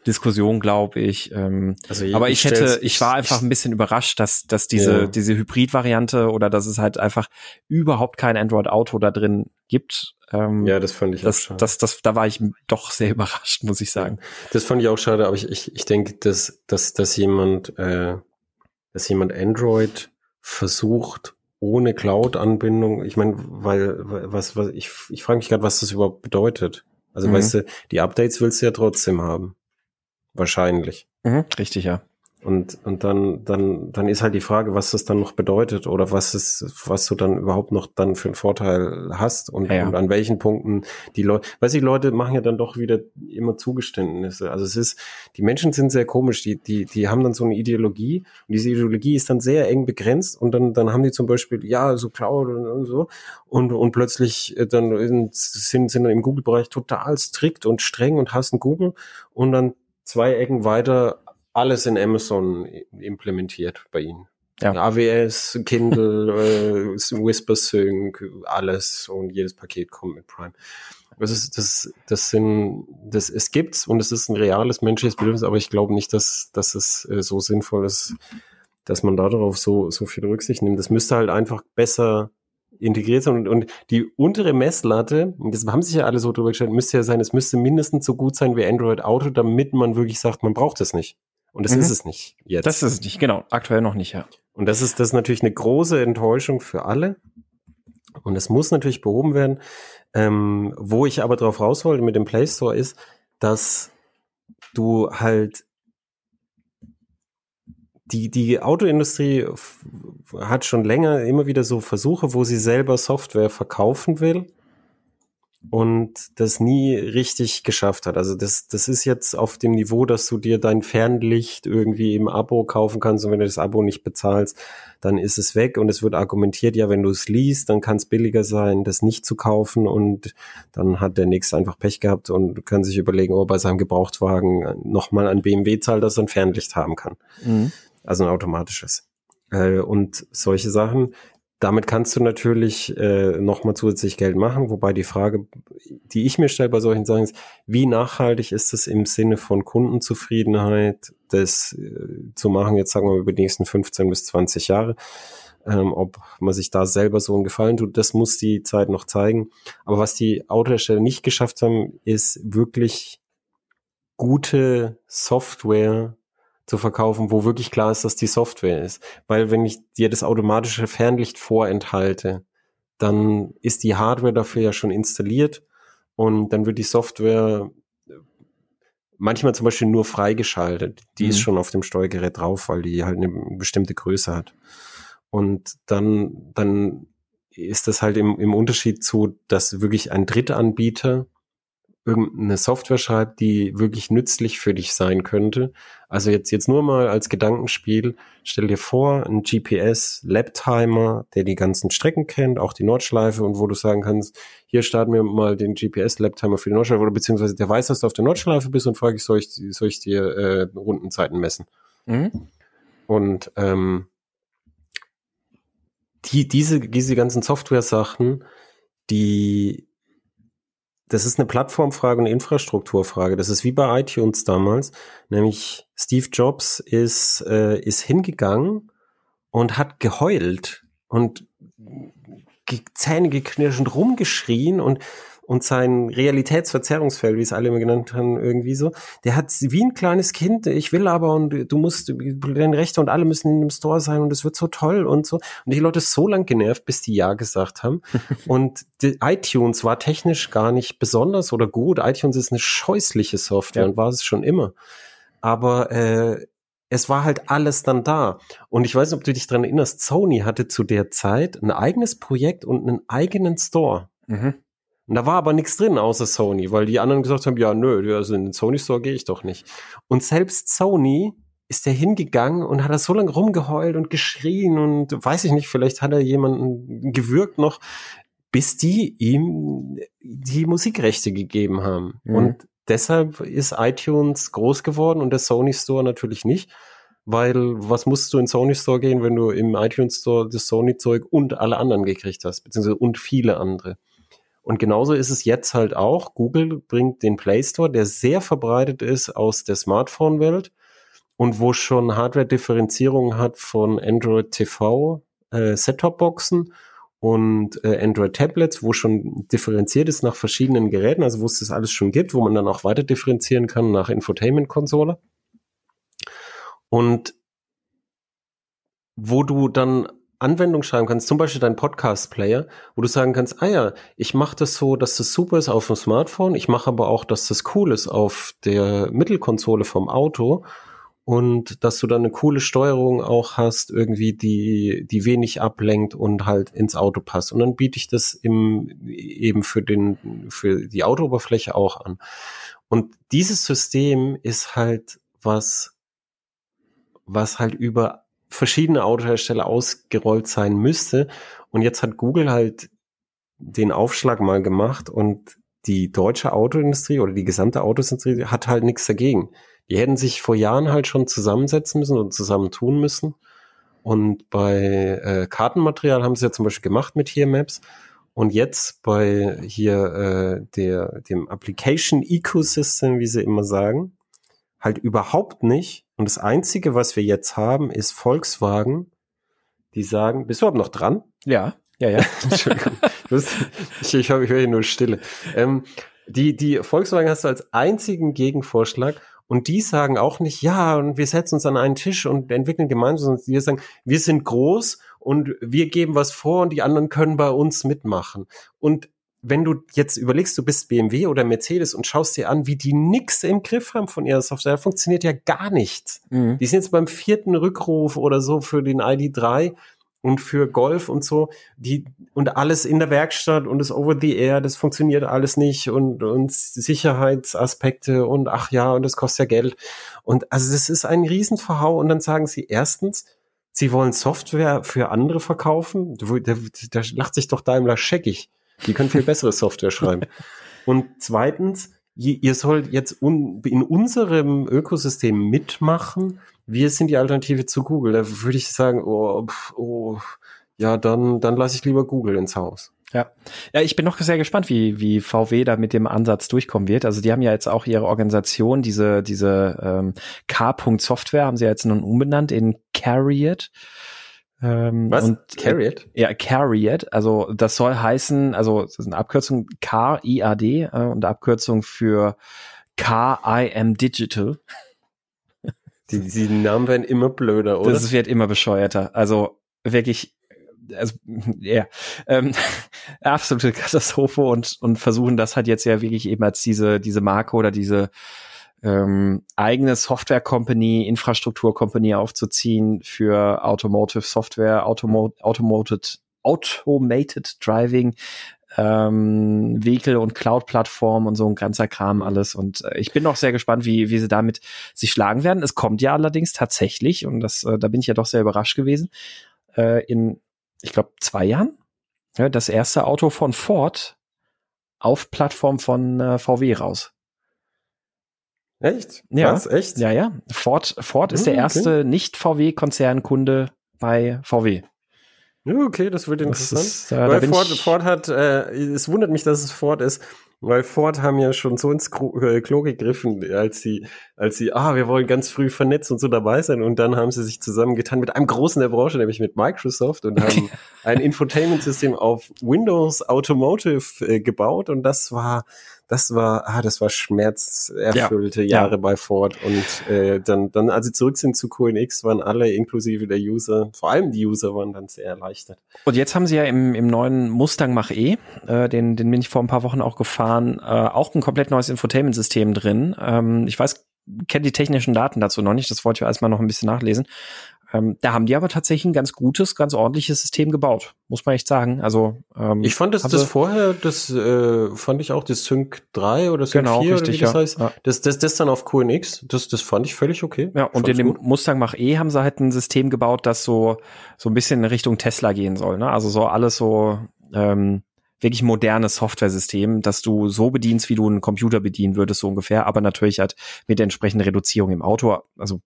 Diskussion, glaube ich. Ähm, also aber ich, hätte, ich war einfach ein bisschen überrascht, dass, dass diese, ja. diese Hybrid-Variante oder dass es halt einfach überhaupt kein Android-Auto da drin gibt. Ähm, ja, das fand ich das, auch schade. Das, das, da war ich doch sehr überrascht, muss ich sagen. Das fand ich auch schade, aber ich, ich, ich denke, dass, dass, dass jemand, äh, dass jemand Android versucht, ohne Cloud-Anbindung, ich meine, weil, was, was, ich, ich frage mich gerade, was das überhaupt bedeutet. Also, mhm. weißt du, die Updates willst du ja trotzdem haben. Wahrscheinlich. Mhm, richtig, ja. Und, und dann, dann, dann ist halt die Frage, was das dann noch bedeutet oder was ist, was du dann überhaupt noch dann für einen Vorteil hast und, ja. und an welchen Punkten die Leute, weiß ich, Leute machen ja dann doch wieder immer Zugeständnisse. Also es ist, die Menschen sind sehr komisch, die, die, die haben dann so eine Ideologie und diese Ideologie ist dann sehr eng begrenzt und dann, dann haben die zum Beispiel, ja, so Cloud und, und so und, und plötzlich äh, dann sind, sind dann im Google-Bereich total strikt und streng und hassen Google und dann zwei Ecken weiter alles in Amazon implementiert bei ihnen. Ja. AWS, Kindle, äh, Whisper Sync, alles und jedes Paket kommt mit Prime. Das ist, das, das sind, das, es gibt's und es ist ein reales menschliches Bedürfnis, aber ich glaube nicht, dass, dass es äh, so sinnvoll ist, dass man darauf so, so viel Rücksicht nimmt. Das müsste halt einfach besser integriert sein und, und die untere Messlatte, das haben sich ja alle so drüber gestellt, müsste ja sein, es müsste mindestens so gut sein wie Android Auto, damit man wirklich sagt, man braucht es nicht. Und das mhm. ist es nicht jetzt. Das ist es nicht, genau. Aktuell noch nicht, ja. Und das ist, das ist natürlich eine große Enttäuschung für alle. Und es muss natürlich behoben werden. Ähm, wo ich aber drauf raus wollte mit dem Play Store ist, dass du halt die, die Autoindustrie hat schon länger immer wieder so Versuche, wo sie selber Software verkaufen will und das nie richtig geschafft hat. Also das, das ist jetzt auf dem Niveau, dass du dir dein Fernlicht irgendwie im Abo kaufen kannst und wenn du das Abo nicht bezahlst, dann ist es weg und es wird argumentiert, ja, wenn du es liest, dann kann es billiger sein, das nicht zu kaufen und dann hat der Nächste einfach Pech gehabt und kann sich überlegen, ob er seinem Gebrauchtwagen nochmal ein BMW zahlt, dass er ein Fernlicht haben kann. Mhm. Also ein automatisches. Äh, und solche Sachen, damit kannst du natürlich äh, nochmal zusätzlich Geld machen, wobei die Frage, die ich mir stelle bei solchen Sachen ist, wie nachhaltig ist es im Sinne von Kundenzufriedenheit, das äh, zu machen, jetzt sagen wir über die nächsten 15 bis 20 Jahre, ähm, ob man sich da selber so einen Gefallen tut, das muss die Zeit noch zeigen. Aber was die Autohersteller nicht geschafft haben, ist wirklich gute Software zu verkaufen, wo wirklich klar ist, dass die Software ist. Weil wenn ich dir das automatische Fernlicht vorenthalte, dann ist die Hardware dafür ja schon installiert und dann wird die Software manchmal zum Beispiel nur freigeschaltet. Die mhm. ist schon auf dem Steuergerät drauf, weil die halt eine bestimmte Größe hat. Und dann, dann ist das halt im, im Unterschied zu, dass wirklich ein Drittanbieter irgendeine Software schreibt, die wirklich nützlich für dich sein könnte. Also jetzt, jetzt nur mal als Gedankenspiel, stell dir vor, ein GPS-Lab-Timer, der die ganzen Strecken kennt, auch die Nordschleife und wo du sagen kannst, hier starten wir mal den GPS-Lab-Timer für die Nordschleife oder beziehungsweise der weiß, dass du auf der Nordschleife bist und frage ich, soll ich, soll ich dir äh, Rundenzeiten messen? Mhm. Und ähm, die, diese, diese ganzen Software-Sachen, die das ist eine Plattformfrage und Infrastrukturfrage. Das ist wie bei iTunes damals, nämlich Steve Jobs ist, äh, ist hingegangen und hat geheult und Zähne geknirscht und rumgeschrien und und sein Realitätsverzerrungsfeld, wie es alle immer genannt haben, irgendwie so, der hat wie ein kleines Kind, ich will aber und du musst deine Rechte und alle müssen in dem Store sein und es wird so toll und so. Und die Leute so lang genervt, bis die Ja gesagt haben. und iTunes war technisch gar nicht besonders oder gut. iTunes ist eine scheußliche Software ja. und war es schon immer. Aber äh, es war halt alles dann da. Und ich weiß nicht, ob du dich dran erinnerst, Sony hatte zu der Zeit ein eigenes Projekt und einen eigenen Store. Mhm. Und da war aber nichts drin außer Sony, weil die anderen gesagt haben, ja, nö, also in den Sony Store gehe ich doch nicht. Und selbst Sony ist der hingegangen und hat da so lange rumgeheult und geschrien und weiß ich nicht, vielleicht hat er jemanden gewürgt noch, bis die ihm die Musikrechte gegeben haben. Mhm. Und deshalb ist iTunes groß geworden und der Sony Store natürlich nicht. Weil was musst du in Sony Store gehen, wenn du im iTunes Store das Sony Zeug und alle anderen gekriegt hast, beziehungsweise und viele andere. Und genauso ist es jetzt halt auch. Google bringt den Play Store, der sehr verbreitet ist aus der Smartphone-Welt und wo schon Hardware-Differenzierung hat von Android TV, äh, Set-Top-Boxen und äh, Android-Tablets, wo schon differenziert ist nach verschiedenen Geräten, also wo es das alles schon gibt, wo man dann auch weiter differenzieren kann nach Infotainment-Konsole. Und wo du dann Anwendung schreiben kannst, zum Beispiel dein Podcast-Player, wo du sagen kannst, ah ja, ich mache das so, dass das super ist auf dem Smartphone, ich mache aber auch, dass das cool ist auf der Mittelkonsole vom Auto und dass du dann eine coole Steuerung auch hast, irgendwie, die, die wenig ablenkt und halt ins Auto passt. Und dann biete ich das im, eben für den, für die Autooberfläche auch an. Und dieses System ist halt was, was halt über verschiedene Autohersteller ausgerollt sein müsste. Und jetzt hat Google halt den Aufschlag mal gemacht und die deutsche Autoindustrie oder die gesamte Autoindustrie hat halt nichts dagegen. Die hätten sich vor Jahren halt schon zusammensetzen müssen und zusammen tun müssen. Und bei äh, Kartenmaterial haben sie ja zum Beispiel gemacht mit Here Maps. Und jetzt bei hier äh, der, dem Application Ecosystem, wie sie immer sagen, halt überhaupt nicht. Und das Einzige, was wir jetzt haben, ist Volkswagen, die sagen, bist du überhaupt noch dran? Ja, ja, ja. Entschuldigung. ich, ich, ich höre hier nur Stille. Ähm, die, die Volkswagen hast du als einzigen Gegenvorschlag und die sagen auch nicht, ja, und wir setzen uns an einen Tisch und entwickeln gemeinsam, sondern wir sagen, wir sind groß und wir geben was vor und die anderen können bei uns mitmachen. Und wenn du jetzt überlegst, du bist BMW oder Mercedes und schaust dir an, wie die nix im Griff haben von ihrer Software, funktioniert ja gar nichts. Mhm. Die sind jetzt beim vierten Rückruf oder so für den ID3 und für Golf und so, die und alles in der Werkstatt und das Over the Air, das funktioniert alles nicht und und Sicherheitsaspekte und ach ja, und das kostet ja Geld. Und also das ist ein Riesenverhau und dann sagen sie erstens, sie wollen Software für andere verkaufen. Da, da lacht sich doch Daimler scheckig. Die können viel bessere Software schreiben. Und zweitens, ihr sollt jetzt un in unserem Ökosystem mitmachen. Wir sind die Alternative zu Google. Da würde ich sagen, oh, oh, ja, dann, dann lasse ich lieber Google ins Haus. Ja. ja, ich bin noch sehr gespannt, wie, wie VW da mit dem Ansatz durchkommen wird. Also die haben ja jetzt auch ihre Organisation, diese, diese ähm, K-Punkt-Software, haben sie ja jetzt nun umbenannt in Carriot. Ähm, Was? Und, Carriot? Äh, ja, Carriot. Also das soll heißen, also das ist eine Abkürzung K-I-A-D äh, und Abkürzung für K-I-M Digital. Die, die Namen werden immer blöder, oder? Das wird immer bescheuerter. Also wirklich, also, ja, ähm, absolute Katastrophe und, und versuchen das halt jetzt ja wirklich eben als diese, diese Marke oder diese ähm, eigene Software Company, Infrastruktur Company aufzuziehen für Automotive Software, Automo Automoted, Automated Driving, ähm, Vehicle und Cloud-Plattform und so ein ganzer Kram alles. Und äh, ich bin auch sehr gespannt, wie, wie sie damit sich schlagen werden. Es kommt ja allerdings tatsächlich, und das, äh, da bin ich ja doch sehr überrascht gewesen, äh, in, ich glaube, zwei Jahren, ja, das erste Auto von Ford auf Plattform von äh, VW raus. Echt? Ja. Was? Echt? Ja, ja. Ford, Ford ist der hm, erste okay. Nicht-VW-Konzernkunde bei VW. Okay, das wird interessant. Das ist, äh, Weil Ford, Ford hat, äh, es wundert mich, dass es Ford ist, Weil Ford haben ja schon so ins äh, Klo gegriffen, als sie, als sie, ah, wir wollen ganz früh vernetzt und so dabei sein. Und dann haben sie sich zusammengetan mit einem großen der Branche, nämlich mit Microsoft und haben ein Infotainment-System auf Windows Automotive äh, gebaut. Und das war, das war, ah, das war schmerzerfüllte ja, Jahre ja. bei Ford. Und äh, dann, dann, als sie zurück sind zu QNX, waren alle inklusive der User, vor allem die User, waren dann sehr erleichtert. Und jetzt haben sie ja im, im neuen Mustang Mach-E, äh, den, den bin ich vor ein paar Wochen auch gefahren, äh, auch ein komplett neues Infotainment-System drin. Ähm, ich weiß, kenne die technischen Daten dazu noch nicht, das wollte ich erstmal noch ein bisschen nachlesen. Ähm, da haben die aber tatsächlich ein ganz gutes, ganz ordentliches System gebaut, muss man echt sagen. Also ähm, ich fand das, das vorher, das äh, fand ich auch das Sync 3 oder Sync genau, 4 richtig, oder wie das ja. heißt. Ja. Das, das, das dann auf QNX, das, das fand ich völlig okay. Ja, und in dem gut. Mustang Mach E haben sie halt ein System gebaut, das so so ein bisschen in Richtung Tesla gehen soll. Ne? Also so alles so ähm, wirklich modernes Software-System, dass du so bedienst, wie du einen Computer bedienen würdest, so ungefähr, aber natürlich halt mit der entsprechenden Reduzierung im Auto. Also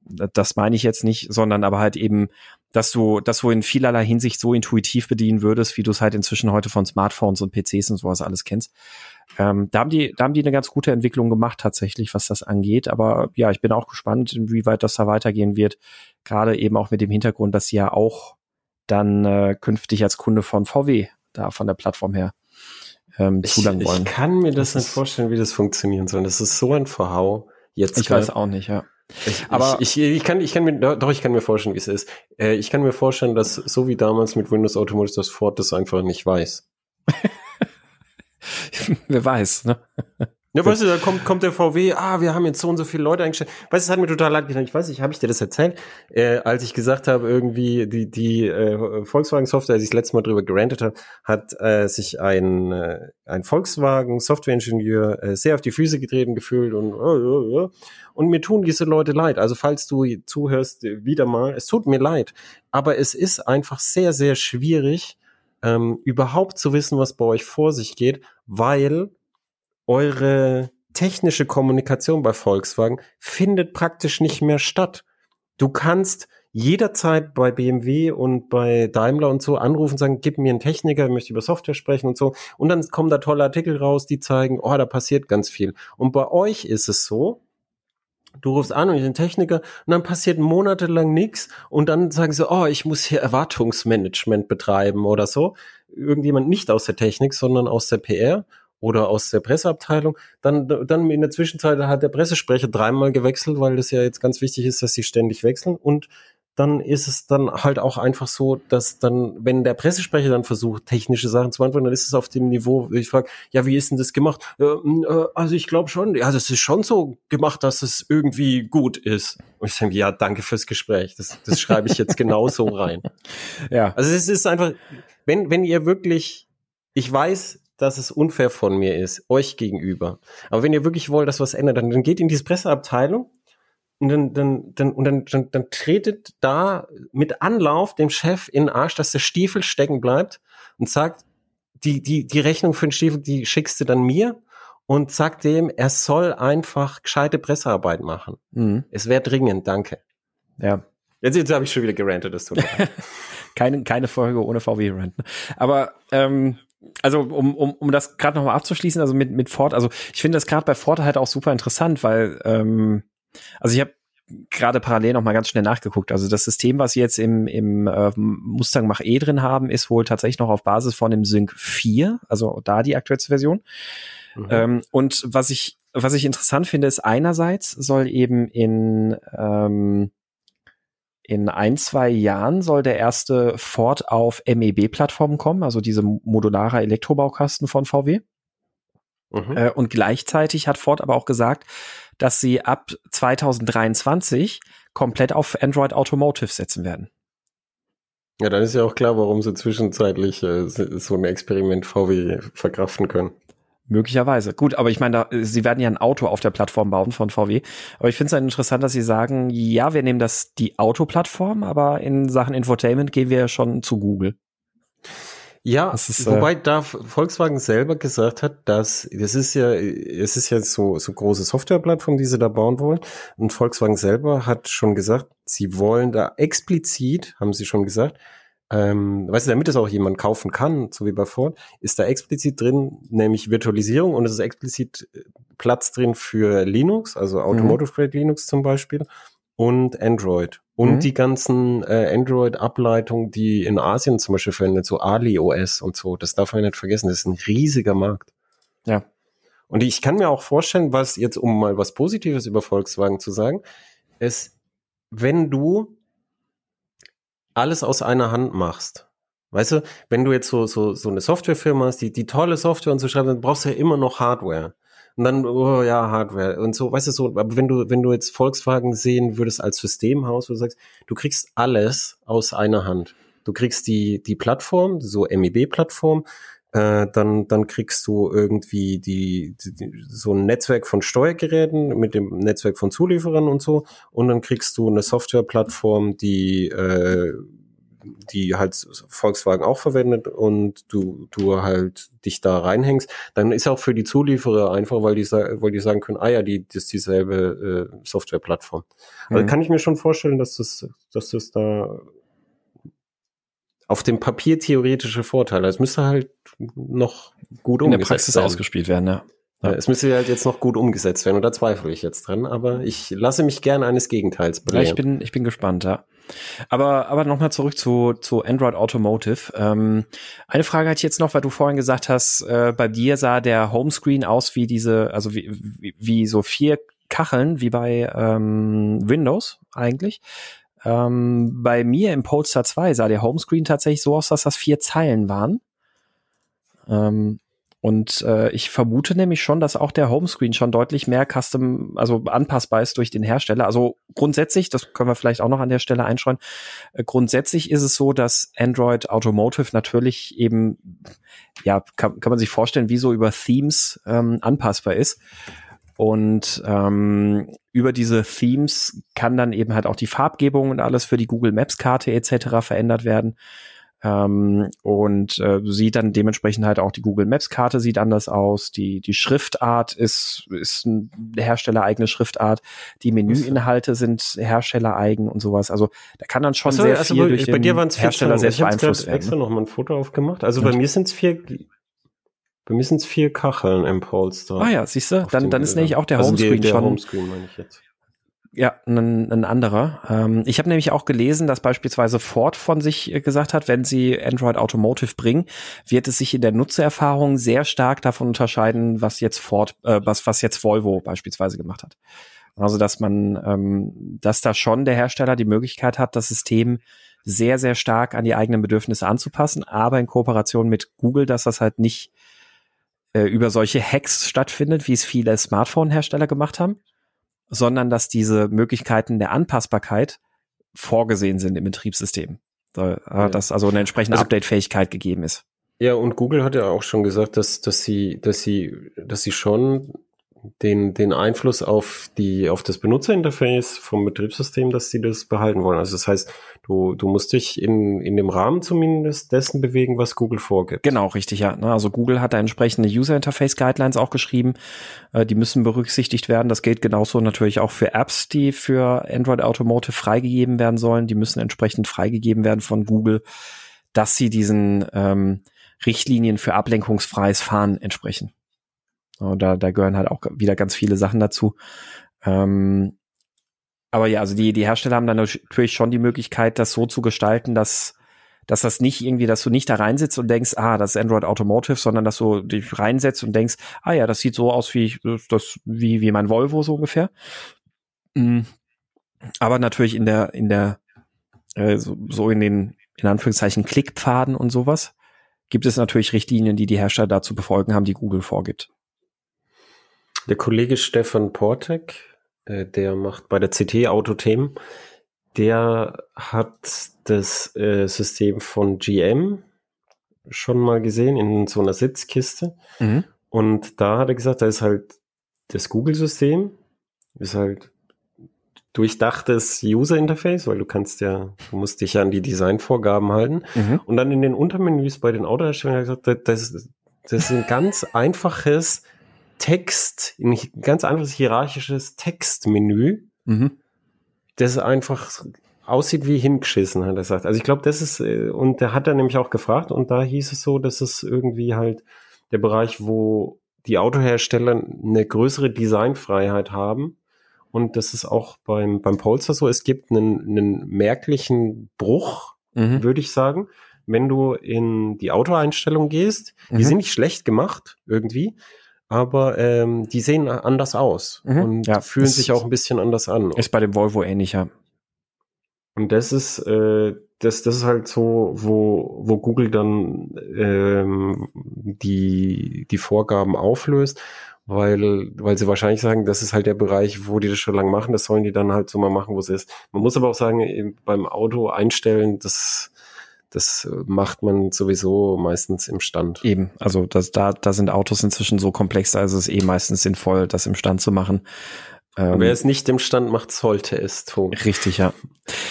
das meine ich jetzt nicht, sondern aber halt eben, dass du, dass du in vielerlei Hinsicht so intuitiv bedienen würdest, wie du es halt inzwischen heute von Smartphones und PCs und sowas alles kennst. Ähm, da haben die, da haben die eine ganz gute Entwicklung gemacht tatsächlich, was das angeht. Aber ja, ich bin auch gespannt, inwieweit das da weitergehen wird. Gerade eben auch mit dem Hintergrund, dass sie ja auch dann äh, künftig als Kunde von VW da von der Plattform her ähm, ich, zulangen wollen. Ich kann mir das, das nicht vorstellen, wie das funktionieren soll. Das ist so ein Verhau. Jetzt ich weiß auch nicht, ja. Ich, aber ich, ich, ich, kann, ich kann mir, doch, ich kann mir vorstellen, wie es ist. Äh, ich kann mir vorstellen, dass so wie damals mit Windows Automotive das Ford das einfach nicht weiß. Wer weiß, ne? Ja, weißt du, da kommt, kommt der VW, ah, wir haben jetzt so und so viele Leute eingestellt. Weißt du, es hat mir total leid getan. Ich weiß nicht, habe ich dir das erzählt? Äh, als ich gesagt habe, irgendwie die, die äh, Volkswagen-Software, als ich das letzte Mal drüber gerantet habe, hat äh, sich ein, äh, ein Volkswagen-Software-Ingenieur äh, sehr auf die Füße getreten gefühlt und, äh, äh, und mir tun diese Leute leid. Also falls du zuhörst, wieder mal, es tut mir leid. Aber es ist einfach sehr, sehr schwierig, ähm, überhaupt zu wissen, was bei euch vor sich geht, weil eure technische Kommunikation bei Volkswagen findet praktisch nicht mehr statt. Du kannst jederzeit bei BMW und bei Daimler und so anrufen und sagen, gib mir einen Techniker, ich möchte über Software sprechen und so. Und dann kommen da tolle Artikel raus, die zeigen, oh, da passiert ganz viel. Und bei euch ist es so, du rufst an und ich bin Techniker und dann passiert monatelang nichts und dann sagen sie, oh, ich muss hier Erwartungsmanagement betreiben oder so. Irgendjemand nicht aus der Technik, sondern aus der PR oder aus der Presseabteilung. Dann, dann in der Zwischenzeit hat der Pressesprecher dreimal gewechselt, weil das ja jetzt ganz wichtig ist, dass sie ständig wechseln. Und dann ist es dann halt auch einfach so, dass dann, wenn der Pressesprecher dann versucht, technische Sachen zu beantworten, dann ist es auf dem Niveau, ich frage, ja, wie ist denn das gemacht? Äh, äh, also ich glaube schon, ja, das ist schon so gemacht, dass es irgendwie gut ist. Und ich sage, ja, danke fürs Gespräch. Das, das schreibe ich jetzt genau so rein. Ja. Also es ist einfach, wenn, wenn ihr wirklich, ich weiß, dass es unfair von mir ist, euch gegenüber. Aber wenn ihr wirklich wollt, dass was ändert, dann, dann geht in diese Presseabteilung und dann, dann, dann, und dann, dann, dann tretet da mit Anlauf dem Chef in den Arsch, dass der Stiefel stecken bleibt und sagt, die, die, die Rechnung für den Stiefel, die schickst du dann mir und sagt dem, er soll einfach gescheite Pressearbeit machen. Mhm. Es wäre dringend, danke. Ja. Jetzt, jetzt habe ich schon wieder gerantet, das tut mir keine, keine Folge ohne VW-Renten. Aber ähm, also um, um, um das gerade nochmal abzuschließen, also mit, mit Ford, also ich finde das gerade bei Ford halt auch super interessant, weil, ähm, also ich habe gerade parallel noch mal ganz schnell nachgeguckt. Also das System, was sie jetzt im, im äh, Mustang Mach-E drin haben, ist wohl tatsächlich noch auf Basis von dem Sync 4, also da die aktuellste Version. Mhm. Ähm, und was ich, was ich interessant finde, ist einerseits soll eben in ähm, in ein, zwei Jahren soll der erste Ford auf MEB-Plattformen kommen, also diese modulare Elektrobaukasten von VW. Mhm. Äh, und gleichzeitig hat Ford aber auch gesagt, dass sie ab 2023 komplett auf Android Automotive setzen werden. Ja, dann ist ja auch klar, warum sie zwischenzeitlich äh, so ein Experiment VW verkraften können. Möglicherweise. Gut, aber ich meine, da, sie werden ja ein Auto auf der Plattform bauen von VW. Aber ich finde es halt interessant, dass sie sagen, ja, wir nehmen das die Autoplattform, aber in Sachen Infotainment gehen wir schon zu Google. Ja, ist, äh, wobei da Volkswagen selber gesagt hat, dass das ist ja, es ist ja so so große Softwareplattform, die sie da bauen wollen. Und Volkswagen selber hat schon gesagt, sie wollen da explizit, haben sie schon gesagt, ähm, weißt du, damit es auch jemand kaufen kann, so wie bei Ford, ist da explizit drin, nämlich Virtualisierung und es ist explizit äh, Platz drin für Linux, also Automotive Grade mhm. Linux zum Beispiel und Android und mhm. die ganzen äh, Android-Ableitungen, die in Asien zum Beispiel verwendet, so Ali OS und so, das darf man nicht vergessen, das ist ein riesiger Markt. Ja. Und ich kann mir auch vorstellen, was jetzt, um mal was Positives über Volkswagen zu sagen, ist, wenn du alles aus einer Hand machst. Weißt du, wenn du jetzt so, so, so eine Softwarefirma hast, die, die tolle Software und so schreibt, dann brauchst du ja immer noch Hardware. Und dann, oh ja, Hardware und so, weißt du so, aber wenn du, wenn du jetzt Volkswagen sehen würdest als Systemhaus, wo du sagst, du kriegst alles aus einer Hand. Du kriegst die, die Plattform, so MEB-Plattform, äh, dann, dann kriegst du irgendwie die, die, so ein Netzwerk von Steuergeräten mit dem Netzwerk von Zulieferern und so. Und dann kriegst du eine Softwareplattform, die, äh, die halt Volkswagen auch verwendet und du, du halt dich da reinhängst, dann ist auch für die Zulieferer einfach, weil die, weil die sagen können, ah ja, die, das ist dieselbe äh, Softwareplattform. Also mhm. kann ich mir schon vorstellen, dass das, dass das da auf dem Papier theoretische Vorteile. Es müsste halt noch gut umgesetzt werden. In der Praxis werden. ausgespielt werden, ja. ja. Es müsste halt jetzt noch gut umgesetzt werden und da zweifle ich jetzt dran, aber ich lasse mich gerne eines Gegenteils belehren. Ja, ich bin, ich bin gespannt, ja. Aber, aber nochmal zurück zu, zu Android Automotive. Ähm, eine Frage hatte ich jetzt noch, weil du vorhin gesagt hast, äh, bei dir sah der Homescreen aus wie diese, also wie, wie, wie so vier Kacheln, wie bei ähm, Windows eigentlich. Ähm, bei mir im Polestar 2 sah der Homescreen tatsächlich so aus, dass das vier Zeilen waren. Ähm, und äh, ich vermute nämlich schon, dass auch der Homescreen schon deutlich mehr Custom, also anpassbar ist durch den Hersteller. Also grundsätzlich, das können wir vielleicht auch noch an der Stelle einschreiben, äh, grundsätzlich ist es so, dass Android Automotive natürlich eben, ja, kann, kann man sich vorstellen, wie so über Themes ähm, anpassbar ist. Und ähm, über diese Themes kann dann eben halt auch die Farbgebung und alles für die Google Maps Karte etc. verändert werden. Ähm, und äh, sieht dann dementsprechend halt auch die Google Maps Karte sieht anders aus. Die, die Schriftart ist, ist eine herstellereigene Schriftart. Die Menüinhalte sind herstellereigen und sowas. Also da kann dann schon also, sehr also viel bei, durch bei dir den Hersteller selbst beeinflusst werden. Ich habe extra noch mal ein Foto aufgemacht. Also und? bei mir sind es vier bei mir sind es vier Kacheln im Polster. Ah ja, siehst du, dann, dann ist nämlich auch der also Homescreen der, der schon. Homescreen meine ich jetzt. Ja, ein, ein anderer. Ähm, ich habe nämlich auch gelesen, dass beispielsweise Ford von sich äh, gesagt hat, wenn sie Android Automotive bringen, wird es sich in der Nutzererfahrung sehr stark davon unterscheiden, was jetzt Ford, äh, was, was jetzt Volvo beispielsweise gemacht hat. Also dass man, ähm, dass da schon der Hersteller die Möglichkeit hat, das System sehr, sehr stark an die eigenen Bedürfnisse anzupassen, aber in Kooperation mit Google, dass das halt nicht äh, über solche Hacks stattfindet, wie es viele Smartphone-Hersteller gemacht haben, sondern dass diese Möglichkeiten der Anpassbarkeit vorgesehen sind im Betriebssystem. So, äh, ja. Dass also eine entsprechende also, Update-Fähigkeit gegeben ist. Ja, und Google hat ja auch schon gesagt, dass, dass sie, dass sie, dass sie schon den, den Einfluss auf die, auf das Benutzerinterface vom Betriebssystem, dass sie das behalten wollen. Also das heißt, du, du musst dich in, in dem Rahmen zumindest dessen bewegen, was Google vorgibt. Genau, richtig, ja. Also Google hat da entsprechende User Interface Guidelines auch geschrieben. Äh, die müssen berücksichtigt werden. Das gilt genauso natürlich auch für Apps, die für Android Automotive freigegeben werden sollen. Die müssen entsprechend freigegeben werden von Google, dass sie diesen ähm, Richtlinien für ablenkungsfreies Fahren entsprechen. Und da, da gehören halt auch wieder ganz viele Sachen dazu. Ähm, aber ja, also die, die Hersteller haben dann natürlich schon die Möglichkeit, das so zu gestalten, dass, dass das nicht irgendwie, dass du nicht da reinsitzt und denkst, ah, das ist Android Automotive, sondern dass du dich reinsetzt und denkst, ah ja, das sieht so aus wie ich, das, wie, wie mein Volvo so ungefähr. Mhm. Aber natürlich in der, in der, äh, so, so in den, in Anführungszeichen, Klickpfaden und sowas, gibt es natürlich Richtlinien, die die Hersteller dazu befolgen haben, die Google vorgibt. Der Kollege Stefan Portek, äh, der macht bei der CT Autothemen, der hat das äh, System von GM schon mal gesehen in so einer Sitzkiste. Mhm. Und da hat er gesagt, da ist halt das Google-System, ist halt durchdachtes User-Interface, weil du kannst ja, du musst dich ja an die Designvorgaben halten. Mhm. Und dann in den Untermenüs bei den Autoherstellern hat er gesagt, das, das ist ein ganz einfaches Text, ein ganz einfaches hierarchisches Textmenü, mhm. das einfach aussieht wie hingeschissen, hat er gesagt. Also ich glaube, das ist, äh, und der hat er nämlich auch gefragt und da hieß es so, dass es irgendwie halt der Bereich, wo die Autohersteller eine größere Designfreiheit haben. Und das ist auch beim, beim Polestar so. Es gibt einen, einen merklichen Bruch, mhm. würde ich sagen, wenn du in die Autoeinstellung gehst. Mhm. Die sind nicht schlecht gemacht, irgendwie aber ähm, die sehen anders aus mhm. und ja, fühlen sich auch ein bisschen anders an. Ist bei dem Volvo ähnlicher. Und das ist, äh, das, das ist halt so, wo, wo Google dann ähm, die, die Vorgaben auflöst, weil, weil sie wahrscheinlich sagen, das ist halt der Bereich, wo die das schon lange machen, das sollen die dann halt so mal machen, wo es ist. Man muss aber auch sagen, beim Auto einstellen, das das macht man sowieso meistens im Stand. Eben, also das, da, da sind Autos inzwischen so komplex, also es ist eh meistens sinnvoll, das im Stand zu machen. Ähm, Wer es nicht im Stand macht, sollte es tun. Richtig, ja.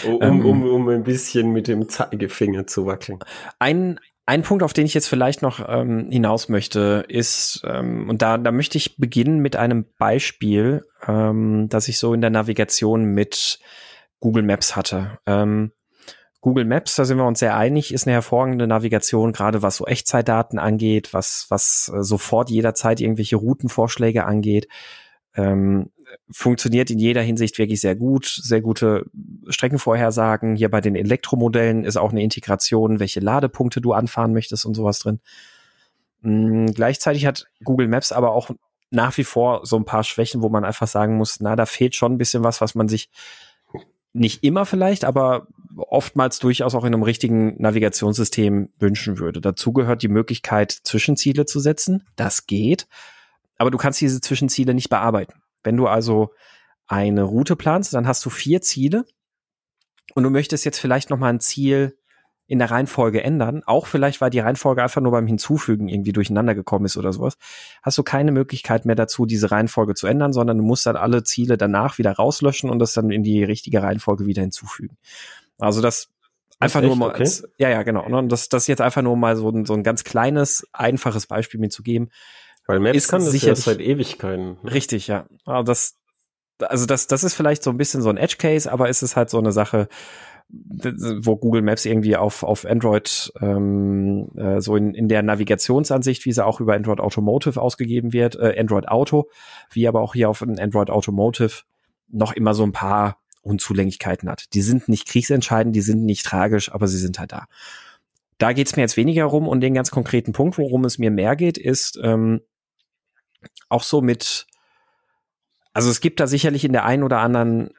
Um, ähm, um, um ein bisschen mit dem Zeigefinger zu wackeln. Ein, ein Punkt, auf den ich jetzt vielleicht noch ähm, hinaus möchte, ist, ähm, und da, da möchte ich beginnen mit einem Beispiel, ähm, das ich so in der Navigation mit Google Maps hatte. Ähm, Google Maps, da sind wir uns sehr einig, ist eine hervorragende Navigation, gerade was so Echtzeitdaten angeht, was, was äh, sofort jederzeit irgendwelche Routenvorschläge angeht. Ähm, funktioniert in jeder Hinsicht wirklich sehr gut, sehr gute Streckenvorhersagen. Hier bei den Elektromodellen ist auch eine Integration, welche Ladepunkte du anfahren möchtest und sowas drin. Mhm, gleichzeitig hat Google Maps aber auch nach wie vor so ein paar Schwächen, wo man einfach sagen muss, na, da fehlt schon ein bisschen was, was man sich nicht immer vielleicht, aber oftmals durchaus auch in einem richtigen Navigationssystem wünschen würde. Dazu gehört die Möglichkeit, Zwischenziele zu setzen. Das geht. Aber du kannst diese Zwischenziele nicht bearbeiten. Wenn du also eine Route planst, dann hast du vier Ziele und du möchtest jetzt vielleicht noch mal ein Ziel in der Reihenfolge ändern, auch vielleicht, weil die Reihenfolge einfach nur beim Hinzufügen irgendwie durcheinander gekommen ist oder sowas, hast du keine Möglichkeit mehr dazu, diese Reihenfolge zu ändern, sondern du musst dann alle Ziele danach wieder rauslöschen und das dann in die richtige Reihenfolge wieder hinzufügen. Also das einfach nur mal, okay. als, ja, ja, genau. Ne? Und das, das jetzt einfach nur mal so ein, so ein ganz kleines, einfaches Beispiel mir zu geben. Weil Maps ist kann das ja seit Ewigkeiten. Richtig, ja. Aber das, also das, das ist vielleicht so ein bisschen so ein Edge Case, aber ist es halt so eine Sache, wo Google Maps irgendwie auf, auf Android ähm, äh, so in, in der Navigationsansicht, wie sie auch über Android Automotive ausgegeben wird, äh, Android Auto, wie aber auch hier auf Android Automotive noch immer so ein paar Unzulänglichkeiten hat. Die sind nicht kriegsentscheidend, die sind nicht tragisch, aber sie sind halt da. Da geht's mir jetzt weniger rum und den ganz konkreten Punkt, worum es mir mehr geht, ist ähm, auch so mit, also es gibt da sicherlich in der einen oder anderen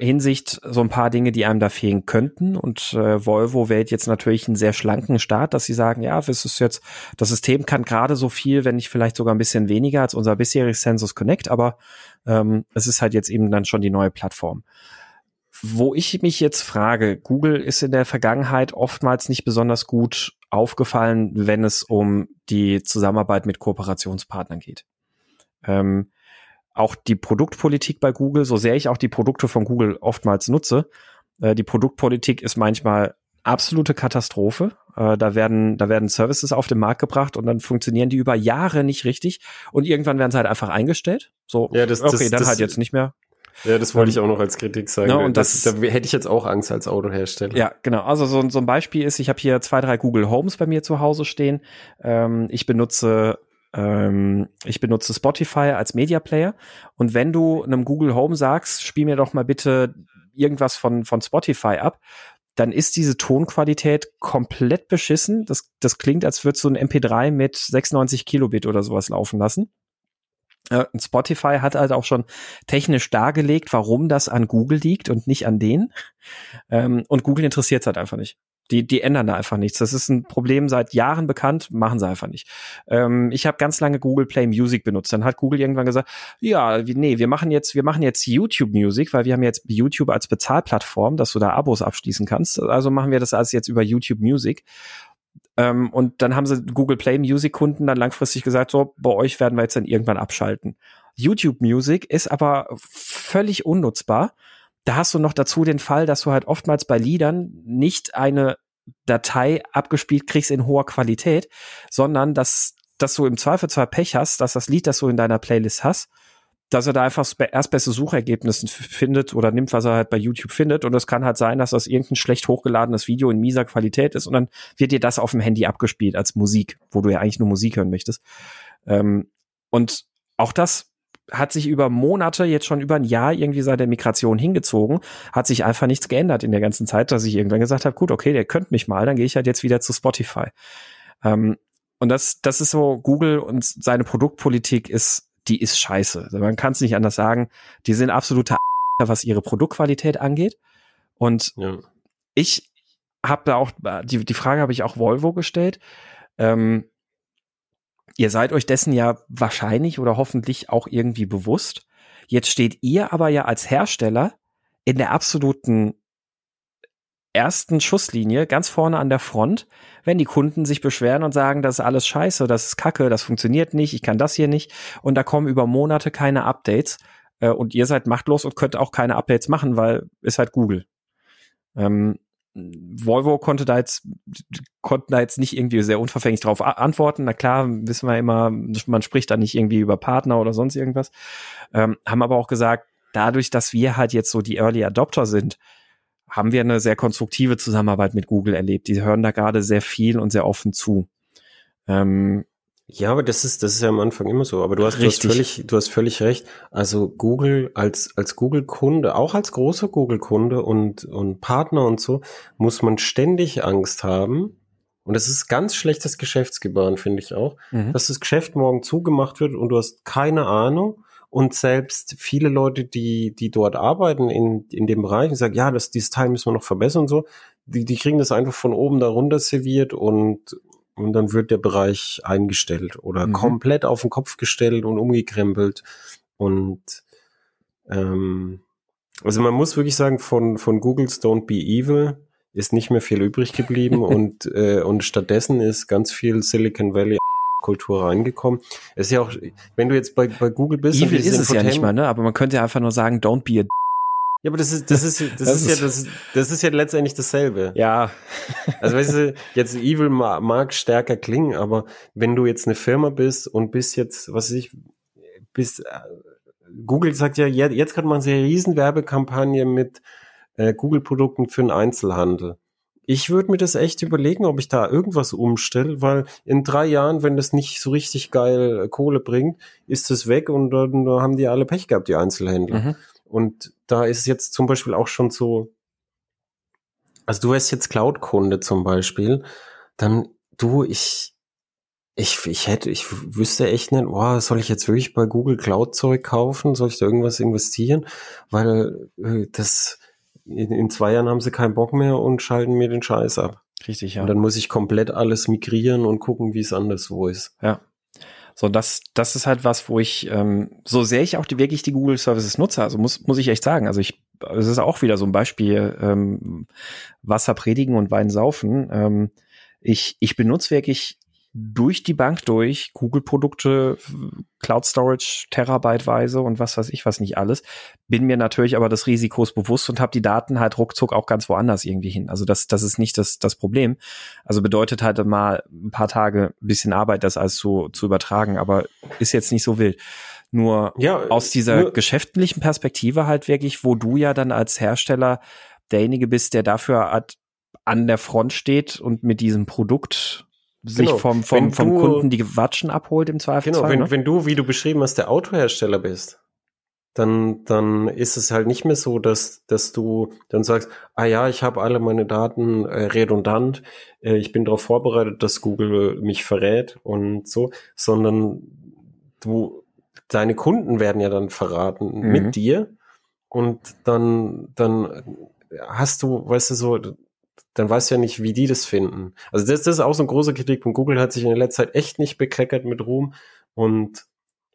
Hinsicht so ein paar Dinge, die einem da fehlen könnten. Und äh, Volvo wählt jetzt natürlich einen sehr schlanken Start, dass sie sagen, ja, das ist jetzt, das System kann gerade so viel, wenn nicht vielleicht sogar ein bisschen weniger als unser bisheriges Census Connect, aber ähm, es ist halt jetzt eben dann schon die neue Plattform. Wo ich mich jetzt frage, Google ist in der Vergangenheit oftmals nicht besonders gut aufgefallen, wenn es um die Zusammenarbeit mit Kooperationspartnern geht. Ähm, auch die Produktpolitik bei Google, so sehr ich auch die Produkte von Google oftmals nutze, äh, die Produktpolitik ist manchmal absolute Katastrophe. Äh, da werden, da werden Services auf den Markt gebracht und dann funktionieren die über Jahre nicht richtig und irgendwann werden sie halt einfach eingestellt. So, ja, das, okay, das, dann das, halt jetzt nicht mehr. Ja, das wollte ich auch noch als Kritik sagen. Ja, und das, das, da hätte ich jetzt auch Angst als Autohersteller. Ja, genau. Also so, so ein Beispiel ist, ich habe hier zwei, drei Google Homes bei mir zu Hause stehen. Ähm, ich benutze ähm, ich benutze Spotify als Media Player und wenn du einem Google Home sagst, spiel mir doch mal bitte irgendwas von, von Spotify ab, dann ist diese Tonqualität komplett beschissen. Das, das klingt, als würdest du ein MP3 mit 96 Kilobit oder sowas laufen lassen. Äh, Spotify hat halt auch schon technisch dargelegt, warum das an Google liegt und nicht an denen. Ähm, und Google interessiert es halt einfach nicht. Die, die ändern da einfach nichts. Das ist ein Problem seit Jahren bekannt, machen sie einfach nicht. Ähm, ich habe ganz lange Google Play Music benutzt. Dann hat Google irgendwann gesagt, ja, nee, wir machen jetzt, wir machen jetzt YouTube Music, weil wir haben jetzt YouTube als Bezahlplattform, dass du da Abos abschließen kannst. Also machen wir das als jetzt über YouTube Music. Ähm, und dann haben sie Google Play Music Kunden dann langfristig gesagt, so, bei euch werden wir jetzt dann irgendwann abschalten. YouTube Music ist aber völlig unnutzbar da hast du noch dazu den Fall, dass du halt oftmals bei Liedern nicht eine Datei abgespielt kriegst in hoher Qualität, sondern dass, dass du im Zweifelsfall Pech hast, dass das Lied, das du in deiner Playlist hast, dass er da einfach das erstbeste Suchergebnis findet oder nimmt, was er halt bei YouTube findet. Und es kann halt sein, dass das irgendein schlecht hochgeladenes Video in mieser Qualität ist und dann wird dir das auf dem Handy abgespielt als Musik, wo du ja eigentlich nur Musik hören möchtest. Ähm, und auch das hat sich über Monate, jetzt schon über ein Jahr irgendwie seit der Migration hingezogen, hat sich einfach nichts geändert in der ganzen Zeit, dass ich irgendwann gesagt habe, gut, okay, der könnte mich mal, dann gehe ich halt jetzt wieder zu Spotify. Ähm, und das, das ist so, Google und seine Produktpolitik ist, die ist scheiße. Also man kann es nicht anders sagen. Die sind absolute was ihre Produktqualität angeht. Und ja. ich habe da auch, die, die Frage habe ich auch Volvo gestellt. Ähm, ihr seid euch dessen ja wahrscheinlich oder hoffentlich auch irgendwie bewusst. Jetzt steht ihr aber ja als Hersteller in der absoluten ersten Schusslinie ganz vorne an der Front, wenn die Kunden sich beschweren und sagen, das ist alles scheiße, das ist kacke, das funktioniert nicht, ich kann das hier nicht und da kommen über Monate keine Updates äh, und ihr seid machtlos und könnt auch keine Updates machen, weil ist halt Google. Ähm, Volvo konnte da jetzt, konnten da jetzt nicht irgendwie sehr unverfänglich drauf antworten. Na klar, wissen wir immer, man spricht da nicht irgendwie über Partner oder sonst irgendwas. Ähm, haben aber auch gesagt, dadurch, dass wir halt jetzt so die Early Adopter sind, haben wir eine sehr konstruktive Zusammenarbeit mit Google erlebt. Die hören da gerade sehr viel und sehr offen zu. Ähm, ja, aber das ist, das ist ja am Anfang immer so. Aber du hast, du hast völlig, du hast völlig recht. Also Google als, als Google-Kunde, auch als großer Google-Kunde und, und Partner und so, muss man ständig Angst haben. Und das ist ganz schlechtes Geschäftsgebaren, finde ich auch, mhm. dass das Geschäft morgen zugemacht wird und du hast keine Ahnung. Und selbst viele Leute, die, die dort arbeiten in, in dem Bereich und sagen, ja, das, dieses Teil müssen wir noch verbessern und so, die, die kriegen das einfach von oben da runter serviert und, und dann wird der Bereich eingestellt oder mhm. komplett auf den Kopf gestellt und umgekrempelt. Und ähm, also man muss wirklich sagen, von, von Google's Don't Be Evil ist nicht mehr viel übrig geblieben und, äh, und stattdessen ist ganz viel Silicon Valley Kultur reingekommen. Es ist ja auch, wenn du jetzt bei, bei Google bist. Evil ist es ja nicht mal, ne? Aber man könnte ja einfach nur sagen, don't be a ja, aber das ist, das ist, das, das ist, ist, ja, das, das ist ja letztendlich dasselbe. Ja. Also weißt du, jetzt Evil mag, stärker klingen, aber wenn du jetzt eine Firma bist und bist jetzt, was weiß ich, bist, äh, Google sagt ja, jetzt kann man sehr riesen Werbekampagne mit äh, Google-Produkten für den Einzelhandel. Ich würde mir das echt überlegen, ob ich da irgendwas umstelle, weil in drei Jahren, wenn das nicht so richtig geil Kohle bringt, ist es weg und dann haben die alle Pech gehabt, die Einzelhändler. Mhm. Und da ist es jetzt zum Beispiel auch schon so, also du wärst jetzt Cloud-Kunde zum Beispiel, dann du, ich, ich, ich hätte, ich wüsste echt nicht, boah, soll ich jetzt wirklich bei Google Cloud Zeug kaufen? Soll ich da irgendwas investieren? Weil äh, das in, in zwei Jahren haben sie keinen Bock mehr und schalten mir den Scheiß ab. Richtig, ja. Und dann muss ich komplett alles migrieren und gucken, wie es anderswo ist. Ja. So, das, das ist halt was, wo ich, ähm, so sehr ich auch die, wirklich die Google Services nutze, also muss, muss ich echt sagen, also ich, es ist auch wieder so ein Beispiel, ähm, Wasser predigen und Wein saufen. Ähm, ich, ich benutze wirklich durch die Bank durch, Google-Produkte, Cloud Storage, Terabyteweise und was weiß ich was nicht alles. Bin mir natürlich aber des Risikos bewusst und habe die Daten halt ruckzuck auch ganz woanders irgendwie hin. Also das, das ist nicht das, das Problem. Also bedeutet halt mal ein paar Tage ein bisschen Arbeit, das alles zu, zu übertragen, aber ist jetzt nicht so wild. Nur ja, aus dieser nur geschäftlichen Perspektive halt wirklich, wo du ja dann als Hersteller derjenige bist, der dafür halt an der Front steht und mit diesem Produkt sich genau. vom, vom, vom du, Kunden die Watschen abholt im Zweifelsfall. Genau, wenn, ne? wenn du, wie du beschrieben hast, der Autohersteller bist, dann, dann ist es halt nicht mehr so, dass, dass du dann sagst, ah ja, ich habe alle meine Daten äh, redundant, äh, ich bin darauf vorbereitet, dass Google mich verrät und so, sondern du, deine Kunden werden ja dann verraten mhm. mit dir und dann, dann hast du, weißt du, so, dann weißt du ja nicht, wie die das finden. Also das, das ist auch so ein großer Kritikpunkt. Google hat sich in der letzten Zeit echt nicht bekleckert mit Ruhm und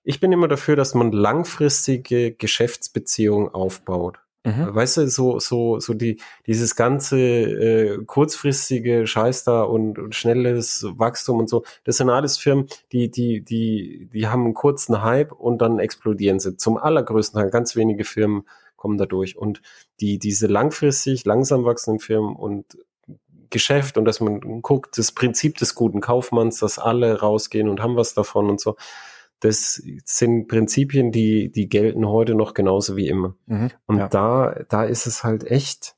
ich bin immer dafür, dass man langfristige Geschäftsbeziehungen aufbaut. Mhm. Weißt du, so, so, so die, dieses ganze äh, kurzfristige Scheiß da und, und schnelles Wachstum und so, das sind alles Firmen, die, die, die, die haben einen kurzen Hype und dann explodieren sie. Zum allergrößten Teil, ganz wenige Firmen kommen da durch. Und die, diese langfristig, langsam wachsenden Firmen und Geschäft und dass man guckt, das Prinzip des guten Kaufmanns, dass alle rausgehen und haben was davon und so. das sind Prinzipien, die, die gelten heute noch genauso wie immer. Mhm, und ja. da, da ist es halt echt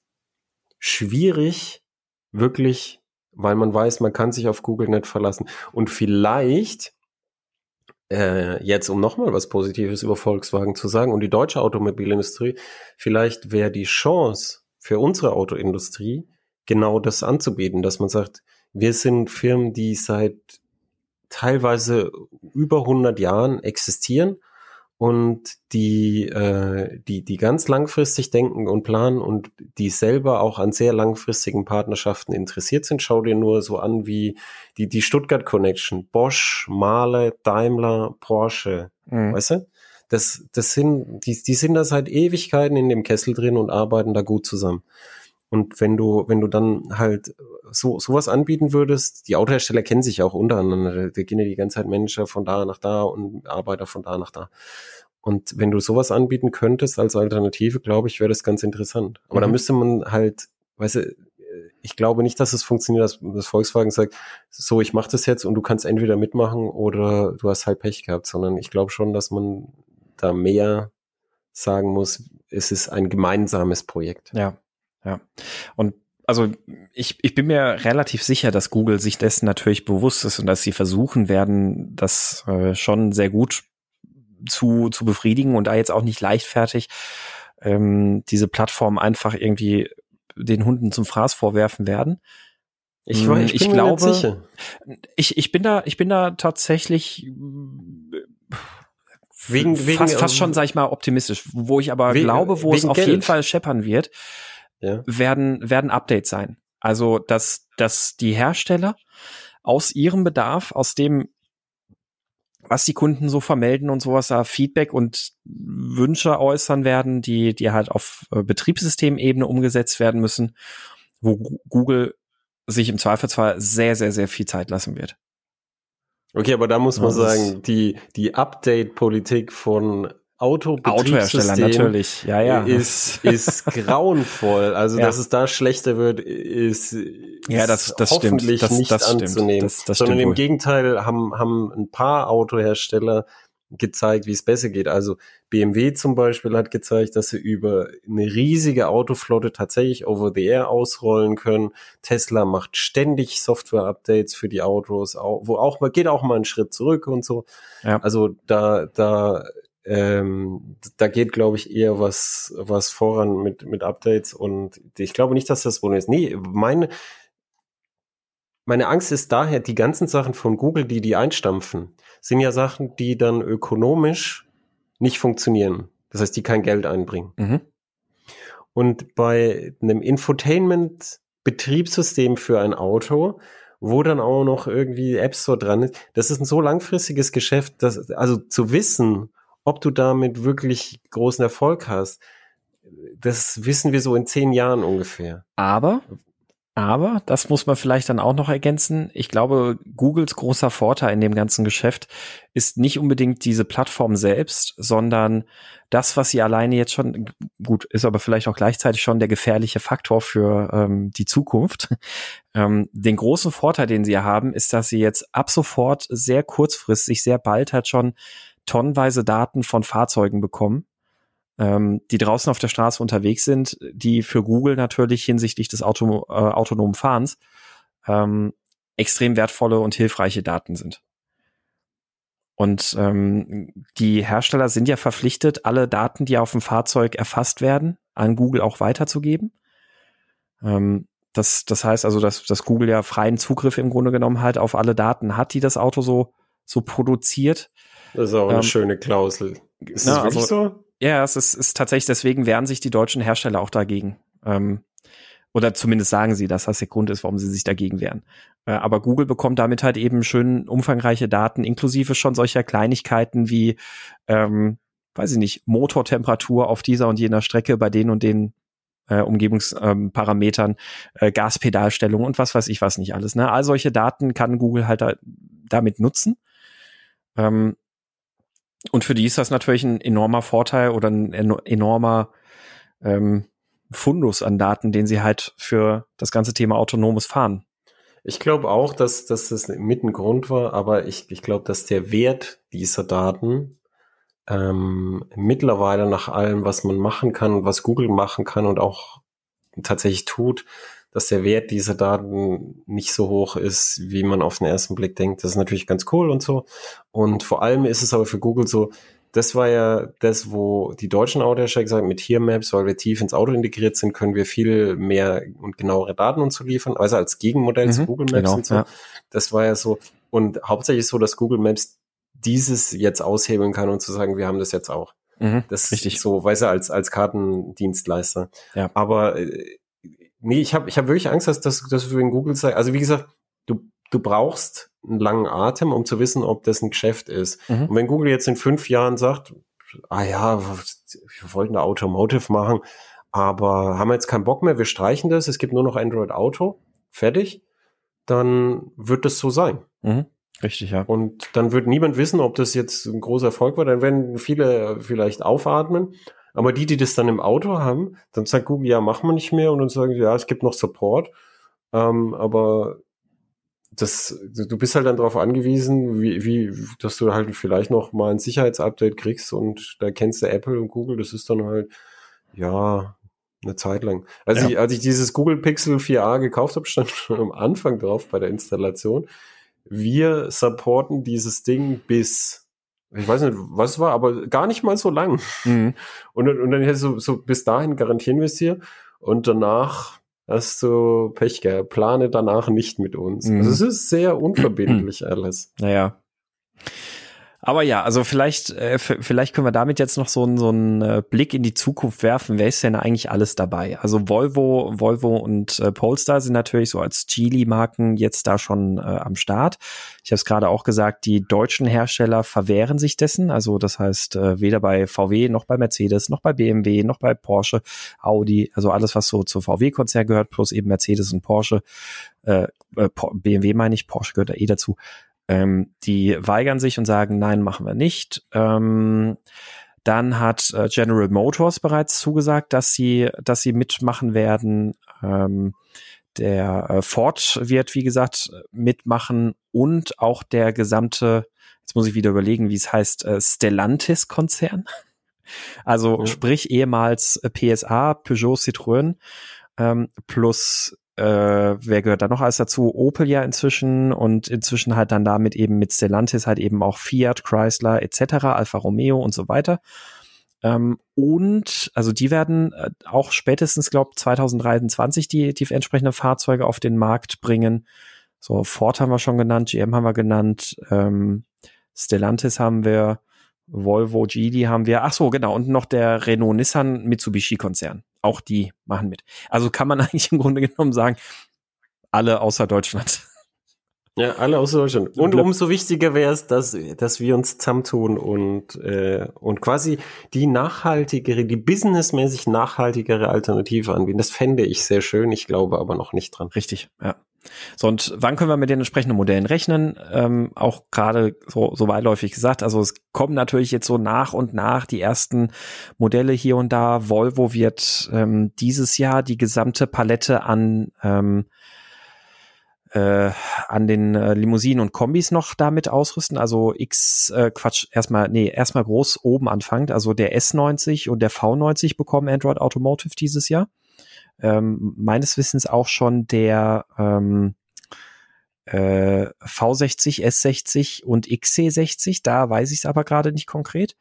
schwierig, wirklich, weil man weiß, man kann sich auf Google nicht verlassen. Und vielleicht, äh, jetzt um nochmal was Positives über Volkswagen zu sagen und die deutsche Automobilindustrie, vielleicht wäre die Chance für unsere Autoindustrie, genau das anzubieten, dass man sagt, wir sind Firmen, die seit teilweise über 100 Jahren existieren und die, äh, die, die ganz langfristig denken und planen und die selber auch an sehr langfristigen Partnerschaften interessiert sind. Schau dir nur so an wie die, die Stuttgart Connection, Bosch, Mahle, Daimler, Porsche, mhm. weißt du? Das, das sind, die, die sind da seit Ewigkeiten in dem Kessel drin und arbeiten da gut zusammen. Und wenn du, wenn du dann halt so sowas anbieten würdest, die Autohersteller kennen sich ja auch untereinander. Da gehen ja die ganze Zeit Manager von da nach da und Arbeiter von da nach da. Und wenn du sowas anbieten könntest als Alternative, glaube ich, wäre das ganz interessant. Aber mhm. da müsste man halt, weißt du, ich glaube nicht, dass es funktioniert, dass, dass Volkswagen sagt, so, ich mache das jetzt und du kannst entweder mitmachen oder du hast halt Pech gehabt, sondern ich glaube schon, dass man da mehr sagen muss, es ist ein gemeinsames Projekt. Ja, ja. Und also ich, ich bin mir relativ sicher, dass Google sich dessen natürlich bewusst ist und dass sie versuchen werden, das äh, schon sehr gut zu, zu befriedigen und da jetzt auch nicht leichtfertig ähm, diese Plattform einfach irgendwie den Hunden zum Fraß vorwerfen werden. Ich, ich, ich, ich glaube, ich, ich bin da, ich bin da tatsächlich wegen, wegen fast, fast schon, sag ich mal, optimistisch, wo ich aber wegen, glaube, wo es auf Geld. jeden Fall scheppern wird, ja. werden, werden Updates sein. Also, dass, dass die Hersteller aus ihrem Bedarf, aus dem, was die Kunden so vermelden und sowas, da Feedback und Wünsche äußern werden, die, die halt auf äh, Betriebssystemebene umgesetzt werden müssen, wo Google sich im Zweifelsfall sehr, sehr, sehr viel Zeit lassen wird. Okay, aber da muss man sagen, die, die Update-Politik von Autohersteller natürlich, ja, ja. Ist, ist grauenvoll. Also, ja. dass es da schlechter wird, ist, ja, das, das hoffentlich das, nicht das anzunehmen. Das, das sondern im wohl. Gegenteil haben, haben ein paar Autohersteller gezeigt, wie es besser geht. Also BMW zum Beispiel hat gezeigt, dass sie über eine riesige Autoflotte tatsächlich over the air ausrollen können. Tesla macht ständig Software-Updates für die Autos, wo auch man geht auch mal einen Schritt zurück und so. Ja. Also da, da ähm, da geht, glaube ich, eher was, was voran mit, mit Updates und ich glaube nicht, dass das Problem ist. Nee, meine, meine Angst ist daher, die ganzen Sachen von Google, die die einstampfen, sind ja Sachen, die dann ökonomisch nicht funktionieren. Das heißt, die kein Geld einbringen. Mhm. Und bei einem Infotainment-Betriebssystem für ein Auto, wo dann auch noch irgendwie App Store dran ist, das ist ein so langfristiges Geschäft, dass, also zu wissen, ob du damit wirklich großen Erfolg hast, das wissen wir so in zehn Jahren ungefähr. Aber, aber, das muss man vielleicht dann auch noch ergänzen. Ich glaube, Googles großer Vorteil in dem ganzen Geschäft ist nicht unbedingt diese Plattform selbst, sondern das, was sie alleine jetzt schon, gut, ist aber vielleicht auch gleichzeitig schon der gefährliche Faktor für ähm, die Zukunft. Ähm, den großen Vorteil, den sie haben, ist, dass sie jetzt ab sofort sehr kurzfristig, sehr bald halt schon tonnenweise Daten von Fahrzeugen bekommen, ähm, die draußen auf der Straße unterwegs sind, die für Google natürlich hinsichtlich des Auto, äh, autonomen Fahrens ähm, extrem wertvolle und hilfreiche Daten sind. Und ähm, die Hersteller sind ja verpflichtet, alle Daten, die auf dem Fahrzeug erfasst werden, an Google auch weiterzugeben. Ähm, das, das heißt also, dass, dass Google ja freien Zugriff im Grunde genommen halt auf alle Daten hat, die das Auto so, so produziert. Das ist auch eine ähm, schöne Klausel. Ist na, das wirklich also, so? Ja, es ist, ist tatsächlich, deswegen wehren sich die deutschen Hersteller auch dagegen. Ähm, oder zumindest sagen sie, dass das der Grund ist, warum sie sich dagegen wehren. Äh, aber Google bekommt damit halt eben schön umfangreiche Daten, inklusive schon solcher Kleinigkeiten wie, ähm, weiß ich nicht, Motortemperatur auf dieser und jener Strecke bei den und den äh, Umgebungsparametern, äh, Gaspedalstellung und was weiß ich was nicht alles. Ne? All solche Daten kann Google halt da, damit nutzen. Ähm, und für die ist das natürlich ein enormer Vorteil oder ein enormer ähm, Fundus an Daten, den sie halt für das ganze Thema autonomes Fahren. Ich glaube auch, dass, dass das mit ein Grund war, aber ich, ich glaube, dass der Wert dieser Daten ähm, mittlerweile nach allem, was man machen kann, was Google machen kann und auch tatsächlich tut, dass der Wert dieser Daten nicht so hoch ist, wie man auf den ersten Blick denkt. Das ist natürlich ganz cool und so. Und vor allem ist es aber für Google so, das war ja das, wo die deutschen Autohersteller gesagt haben, mit Here Maps, weil wir tief ins Auto integriert sind, können wir viel mehr und genauere Daten uns zu liefern, also als Gegenmodell mhm, zu Google Maps genau, und so. Ja. Das war ja so. Und hauptsächlich so, dass Google Maps dieses jetzt aushebeln kann und zu sagen, wir haben das jetzt auch. Mhm, das richtig. so, weiß er, als, als Kartendienstleister. Ja. Aber äh, nee, ich habe ich hab wirklich Angst, dass, dass, dass den Google sagt, also wie gesagt, du, du brauchst einen langen Atem, um zu wissen, ob das ein Geschäft ist. Mhm. Und wenn Google jetzt in fünf Jahren sagt, ah ja, wir wollten da Automotive machen, aber haben wir jetzt keinen Bock mehr, wir streichen das, es gibt nur noch Android Auto, fertig, dann wird das so sein. Mhm. Richtig, ja. Und dann wird niemand wissen, ob das jetzt ein großer Erfolg war. Dann werden viele vielleicht aufatmen. Aber die, die das dann im Auto haben, dann sagt Google, ja, machen wir nicht mehr. Und dann sagen sie, ja, es gibt noch Support. Ähm, aber das, du bist halt dann darauf angewiesen, wie, wie, dass du halt vielleicht noch mal ein Sicherheitsupdate kriegst und da kennst du Apple und Google, das ist dann halt, ja, eine Zeit lang. Als, ja. ich, als ich dieses Google Pixel 4a gekauft habe, stand schon am Anfang drauf bei der Installation wir supporten dieses Ding bis, ich weiß nicht, was war, aber gar nicht mal so lang. Mhm. Und, und dann hättest du so, bis dahin garantieren wir es dir und danach hast du Pech gehabt. Plane danach nicht mit uns. Mhm. Also es ist sehr unverbindlich alles. Naja. Aber ja, also vielleicht, äh, vielleicht können wir damit jetzt noch so, einen so einen äh, Blick in die Zukunft werfen. Wer ist denn eigentlich alles dabei? Also Volvo, Volvo und äh, Polestar sind natürlich so als Geely-Marken jetzt da schon äh, am Start. Ich habe es gerade auch gesagt, die deutschen Hersteller verwehren sich dessen. Also das heißt, äh, weder bei VW noch bei Mercedes, noch bei BMW, noch bei Porsche, Audi, also alles, was so zur VW-Konzern gehört, plus eben Mercedes und Porsche, äh, äh BMW meine ich, Porsche gehört da eh dazu, ähm, die weigern sich und sagen, nein, machen wir nicht. Ähm, dann hat äh, General Motors bereits zugesagt, dass sie, dass sie mitmachen werden. Ähm, der äh, Ford wird, wie gesagt, mitmachen und auch der gesamte, jetzt muss ich wieder überlegen, wie es heißt, äh, Stellantis-Konzern. Also ja. sprich ehemals PSA, Peugeot, Citroën ähm, plus äh, wer gehört da noch alles dazu? Opel ja inzwischen und inzwischen halt dann damit eben mit Stellantis halt eben auch Fiat, Chrysler etc., Alfa Romeo und so weiter. Ähm, und also die werden äh, auch spätestens, glaube 2023 die, die entsprechenden Fahrzeuge auf den Markt bringen. So, Ford haben wir schon genannt, GM haben wir genannt, ähm, Stellantis haben wir, Volvo, Geely haben wir. Ach so, genau. Und noch der Renault Nissan Mitsubishi Konzern. Auch die machen mit. Also kann man eigentlich im Grunde genommen sagen, alle außer Deutschland. Ja, alle außer Deutschland. Und umso wichtiger wäre es, dass, dass wir uns zusammentun und, äh, und quasi die nachhaltigere, die businessmäßig nachhaltigere Alternative anbieten. Das fände ich sehr schön. Ich glaube aber noch nicht dran. Richtig, ja. So, und wann können wir mit den entsprechenden Modellen rechnen? Ähm, auch gerade so, so weitläufig gesagt, also es kommen natürlich jetzt so nach und nach die ersten Modelle hier und da. Volvo wird ähm, dieses Jahr die gesamte Palette an ähm, äh, an den äh, Limousinen und Kombis noch damit ausrüsten. Also X, äh, Quatsch, erstmal, nee, erstmal groß oben anfangt. Also der S90 und der V90 bekommen Android Automotive dieses Jahr ähm, meines Wissens auch schon der ähm, äh, V60, S60 und XC60. Da weiß ich es aber gerade nicht konkret.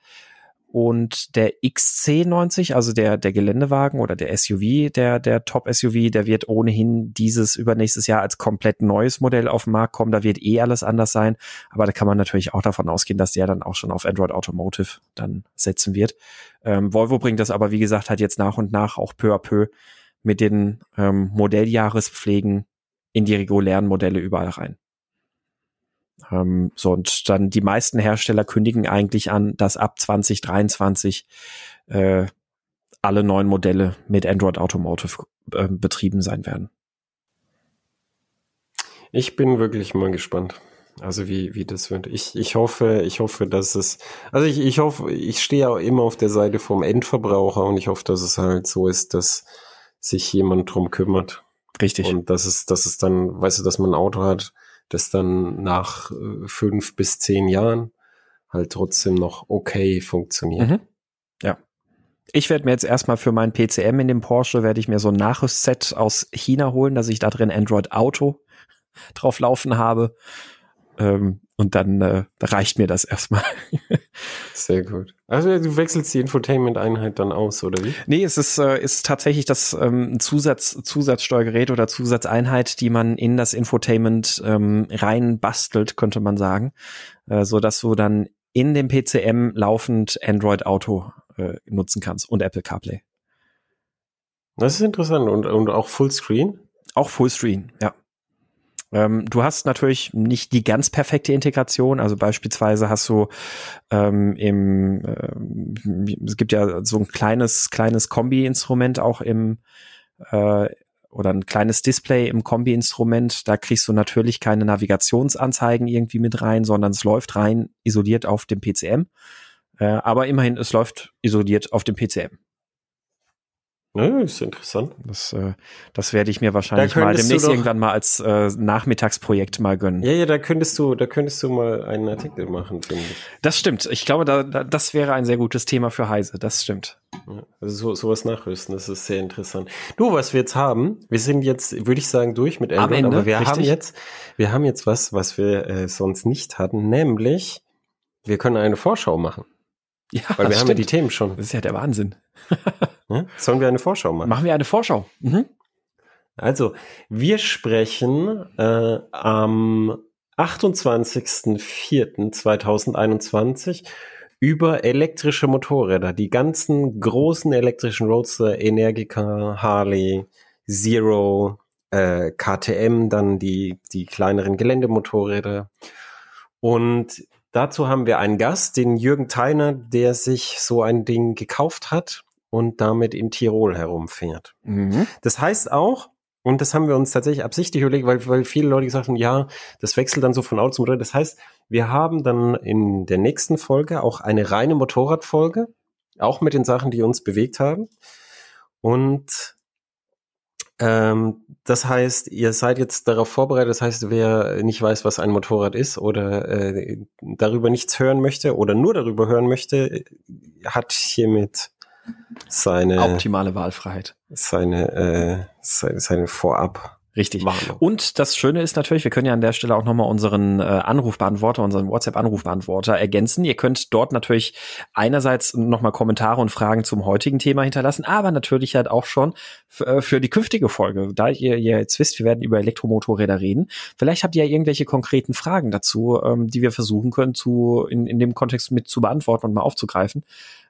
Und der XC90, also der, der Geländewagen oder der SUV, der, der Top-SUV, der wird ohnehin dieses übernächstes Jahr als komplett neues Modell auf den Markt kommen. Da wird eh alles anders sein. Aber da kann man natürlich auch davon ausgehen, dass der dann auch schon auf Android Automotive dann setzen wird. Ähm, Volvo bringt das aber, wie gesagt, halt jetzt nach und nach auch peu à peu mit den ähm, Modelljahrespflegen in die regulären Modelle überall rein. Ähm, so, und dann die meisten Hersteller kündigen eigentlich an, dass ab 2023 äh, alle neuen Modelle mit Android Automotive äh, betrieben sein werden. Ich bin wirklich mal gespannt. Also wie, wie das wird. Ich, ich hoffe, ich hoffe, dass es, also ich, ich hoffe, ich stehe auch immer auf der Seite vom Endverbraucher und ich hoffe, dass es halt so ist, dass sich jemand drum kümmert. Richtig. Und das ist, das ist dann, weißt du, dass man ein Auto hat, das dann nach äh, fünf bis zehn Jahren halt trotzdem noch okay funktioniert. Mhm. Ja. Ich werde mir jetzt erstmal für mein PCM in dem Porsche, werde ich mir so ein Nachrüstset aus China holen, dass ich da drin Android Auto drauf laufen habe. Ähm, und dann äh, reicht mir das erstmal. Sehr gut. Also du wechselst die Infotainment-Einheit dann aus, oder wie? Nee, es ist, äh, ist tatsächlich das ähm, Zusatz, Zusatzsteuergerät oder Zusatzeinheit, die man in das Infotainment ähm, rein bastelt, könnte man sagen. Äh, so dass du dann in dem PCM laufend Android Auto äh, nutzen kannst und Apple CarPlay. Das ist interessant und, und auch Fullscreen? Auch Fullscreen, ja. Ähm, du hast natürlich nicht die ganz perfekte Integration. Also beispielsweise hast du ähm, im, äh, es gibt ja so ein kleines, kleines Kombi-Instrument auch im, äh, oder ein kleines Display im Kombi-Instrument. Da kriegst du natürlich keine Navigationsanzeigen irgendwie mit rein, sondern es läuft rein isoliert auf dem PCM. Äh, aber immerhin, es läuft isoliert auf dem PCM. Ne, ist interessant. Das, äh, das werde ich mir wahrscheinlich mal demnächst irgendwann mal als äh, Nachmittagsprojekt mal gönnen. Ja, ja, da könntest du, da könntest du mal einen Artikel machen, finde ich. Das stimmt. Ich glaube, da, da, das wäre ein sehr gutes Thema für Heise. Das stimmt. Ja, also so, sowas nachrüsten, das ist sehr interessant. Du, was wir jetzt haben, wir sind jetzt, würde ich sagen, durch mit Android, Am Ende, aber wir richtig? haben jetzt, wir haben jetzt was, was wir äh, sonst nicht hatten, nämlich wir können eine Vorschau machen. Ja, Weil wir haben ja die Themen schon. Das ist ja der Wahnsinn. ja? Sollen wir eine Vorschau machen? Machen wir eine Vorschau. Mhm. Also, wir sprechen äh, am 28.04.2021 über elektrische Motorräder. Die ganzen großen elektrischen Roadster, Energica, Harley, Zero, äh, KTM, dann die, die kleineren Geländemotorräder. Und Dazu haben wir einen Gast, den Jürgen Theiner, der sich so ein Ding gekauft hat und damit in Tirol herumfährt. Mhm. Das heißt auch, und das haben wir uns tatsächlich absichtlich überlegt, weil, weil viele Leute gesagt haben, ja, das wechselt dann so von Auto zu Motorrad. Das heißt, wir haben dann in der nächsten Folge auch eine reine Motorradfolge, auch mit den Sachen, die uns bewegt haben. Und ähm, das heißt, ihr seid jetzt darauf vorbereitet. Das heißt, wer nicht weiß, was ein Motorrad ist oder äh, darüber nichts hören möchte oder nur darüber hören möchte, hat hiermit seine optimale Wahlfreiheit. Seine, äh, seine, seine Vorab Richtig. Warnung. Und das Schöne ist natürlich, wir können ja an der Stelle auch nochmal unseren äh, Anrufbeantworter, unseren WhatsApp-Anrufbeantworter ergänzen. Ihr könnt dort natürlich einerseits nochmal Kommentare und Fragen zum heutigen Thema hinterlassen, aber natürlich halt auch schon äh, für die künftige Folge. Da ihr, ihr jetzt wisst, wir werden über Elektromotorräder reden. Vielleicht habt ihr ja irgendwelche konkreten Fragen dazu, ähm, die wir versuchen können, zu, in, in dem Kontext mit zu beantworten und mal aufzugreifen.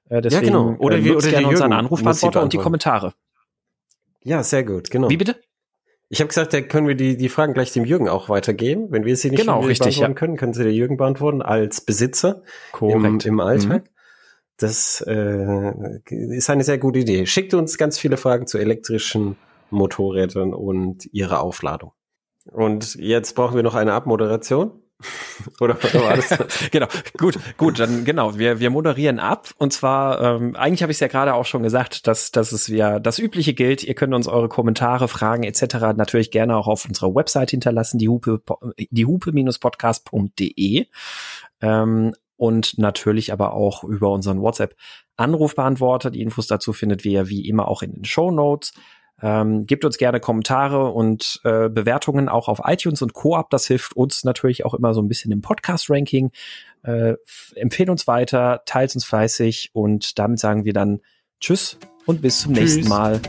Äh, deswegen, ja, genau. Oder, äh, wir, oder gerne unseren Anrufbeantworter und die Kommentare. Ja, sehr gut, genau. Wie bitte? Ich habe gesagt, da können wir die, die Fragen gleich dem Jürgen auch weitergeben. Wenn wir sie nicht genau, richtig, beantworten ja. können, können sie der Jürgen beantworten als Besitzer im, im Alltag. Mhm. Das äh, ist eine sehr gute Idee. Schickt uns ganz viele Fragen zu elektrischen Motorrädern und ihrer Aufladung. Und jetzt brauchen wir noch eine Abmoderation. Oder, oder war das? genau, gut, gut, dann genau, wir, wir moderieren ab und zwar, ähm, eigentlich habe ich es ja gerade auch schon gesagt, dass, dass es ja das Übliche gilt. Ihr könnt uns eure Kommentare, Fragen etc. natürlich gerne auch auf unserer Website hinterlassen, die Hupe, die Hupe-podcast.de ähm, und natürlich aber auch über unseren WhatsApp-Anrufbeantworter. Die Infos dazu findet ihr wie immer auch in den Show Notes. Ähm, gebt uns gerne Kommentare und äh, Bewertungen auch auf iTunes und Coop. Das hilft uns natürlich auch immer so ein bisschen im Podcast-Ranking. Äh, empfehlt uns weiter, teilt uns fleißig und damit sagen wir dann Tschüss und bis zum Tschüss. nächsten Mal.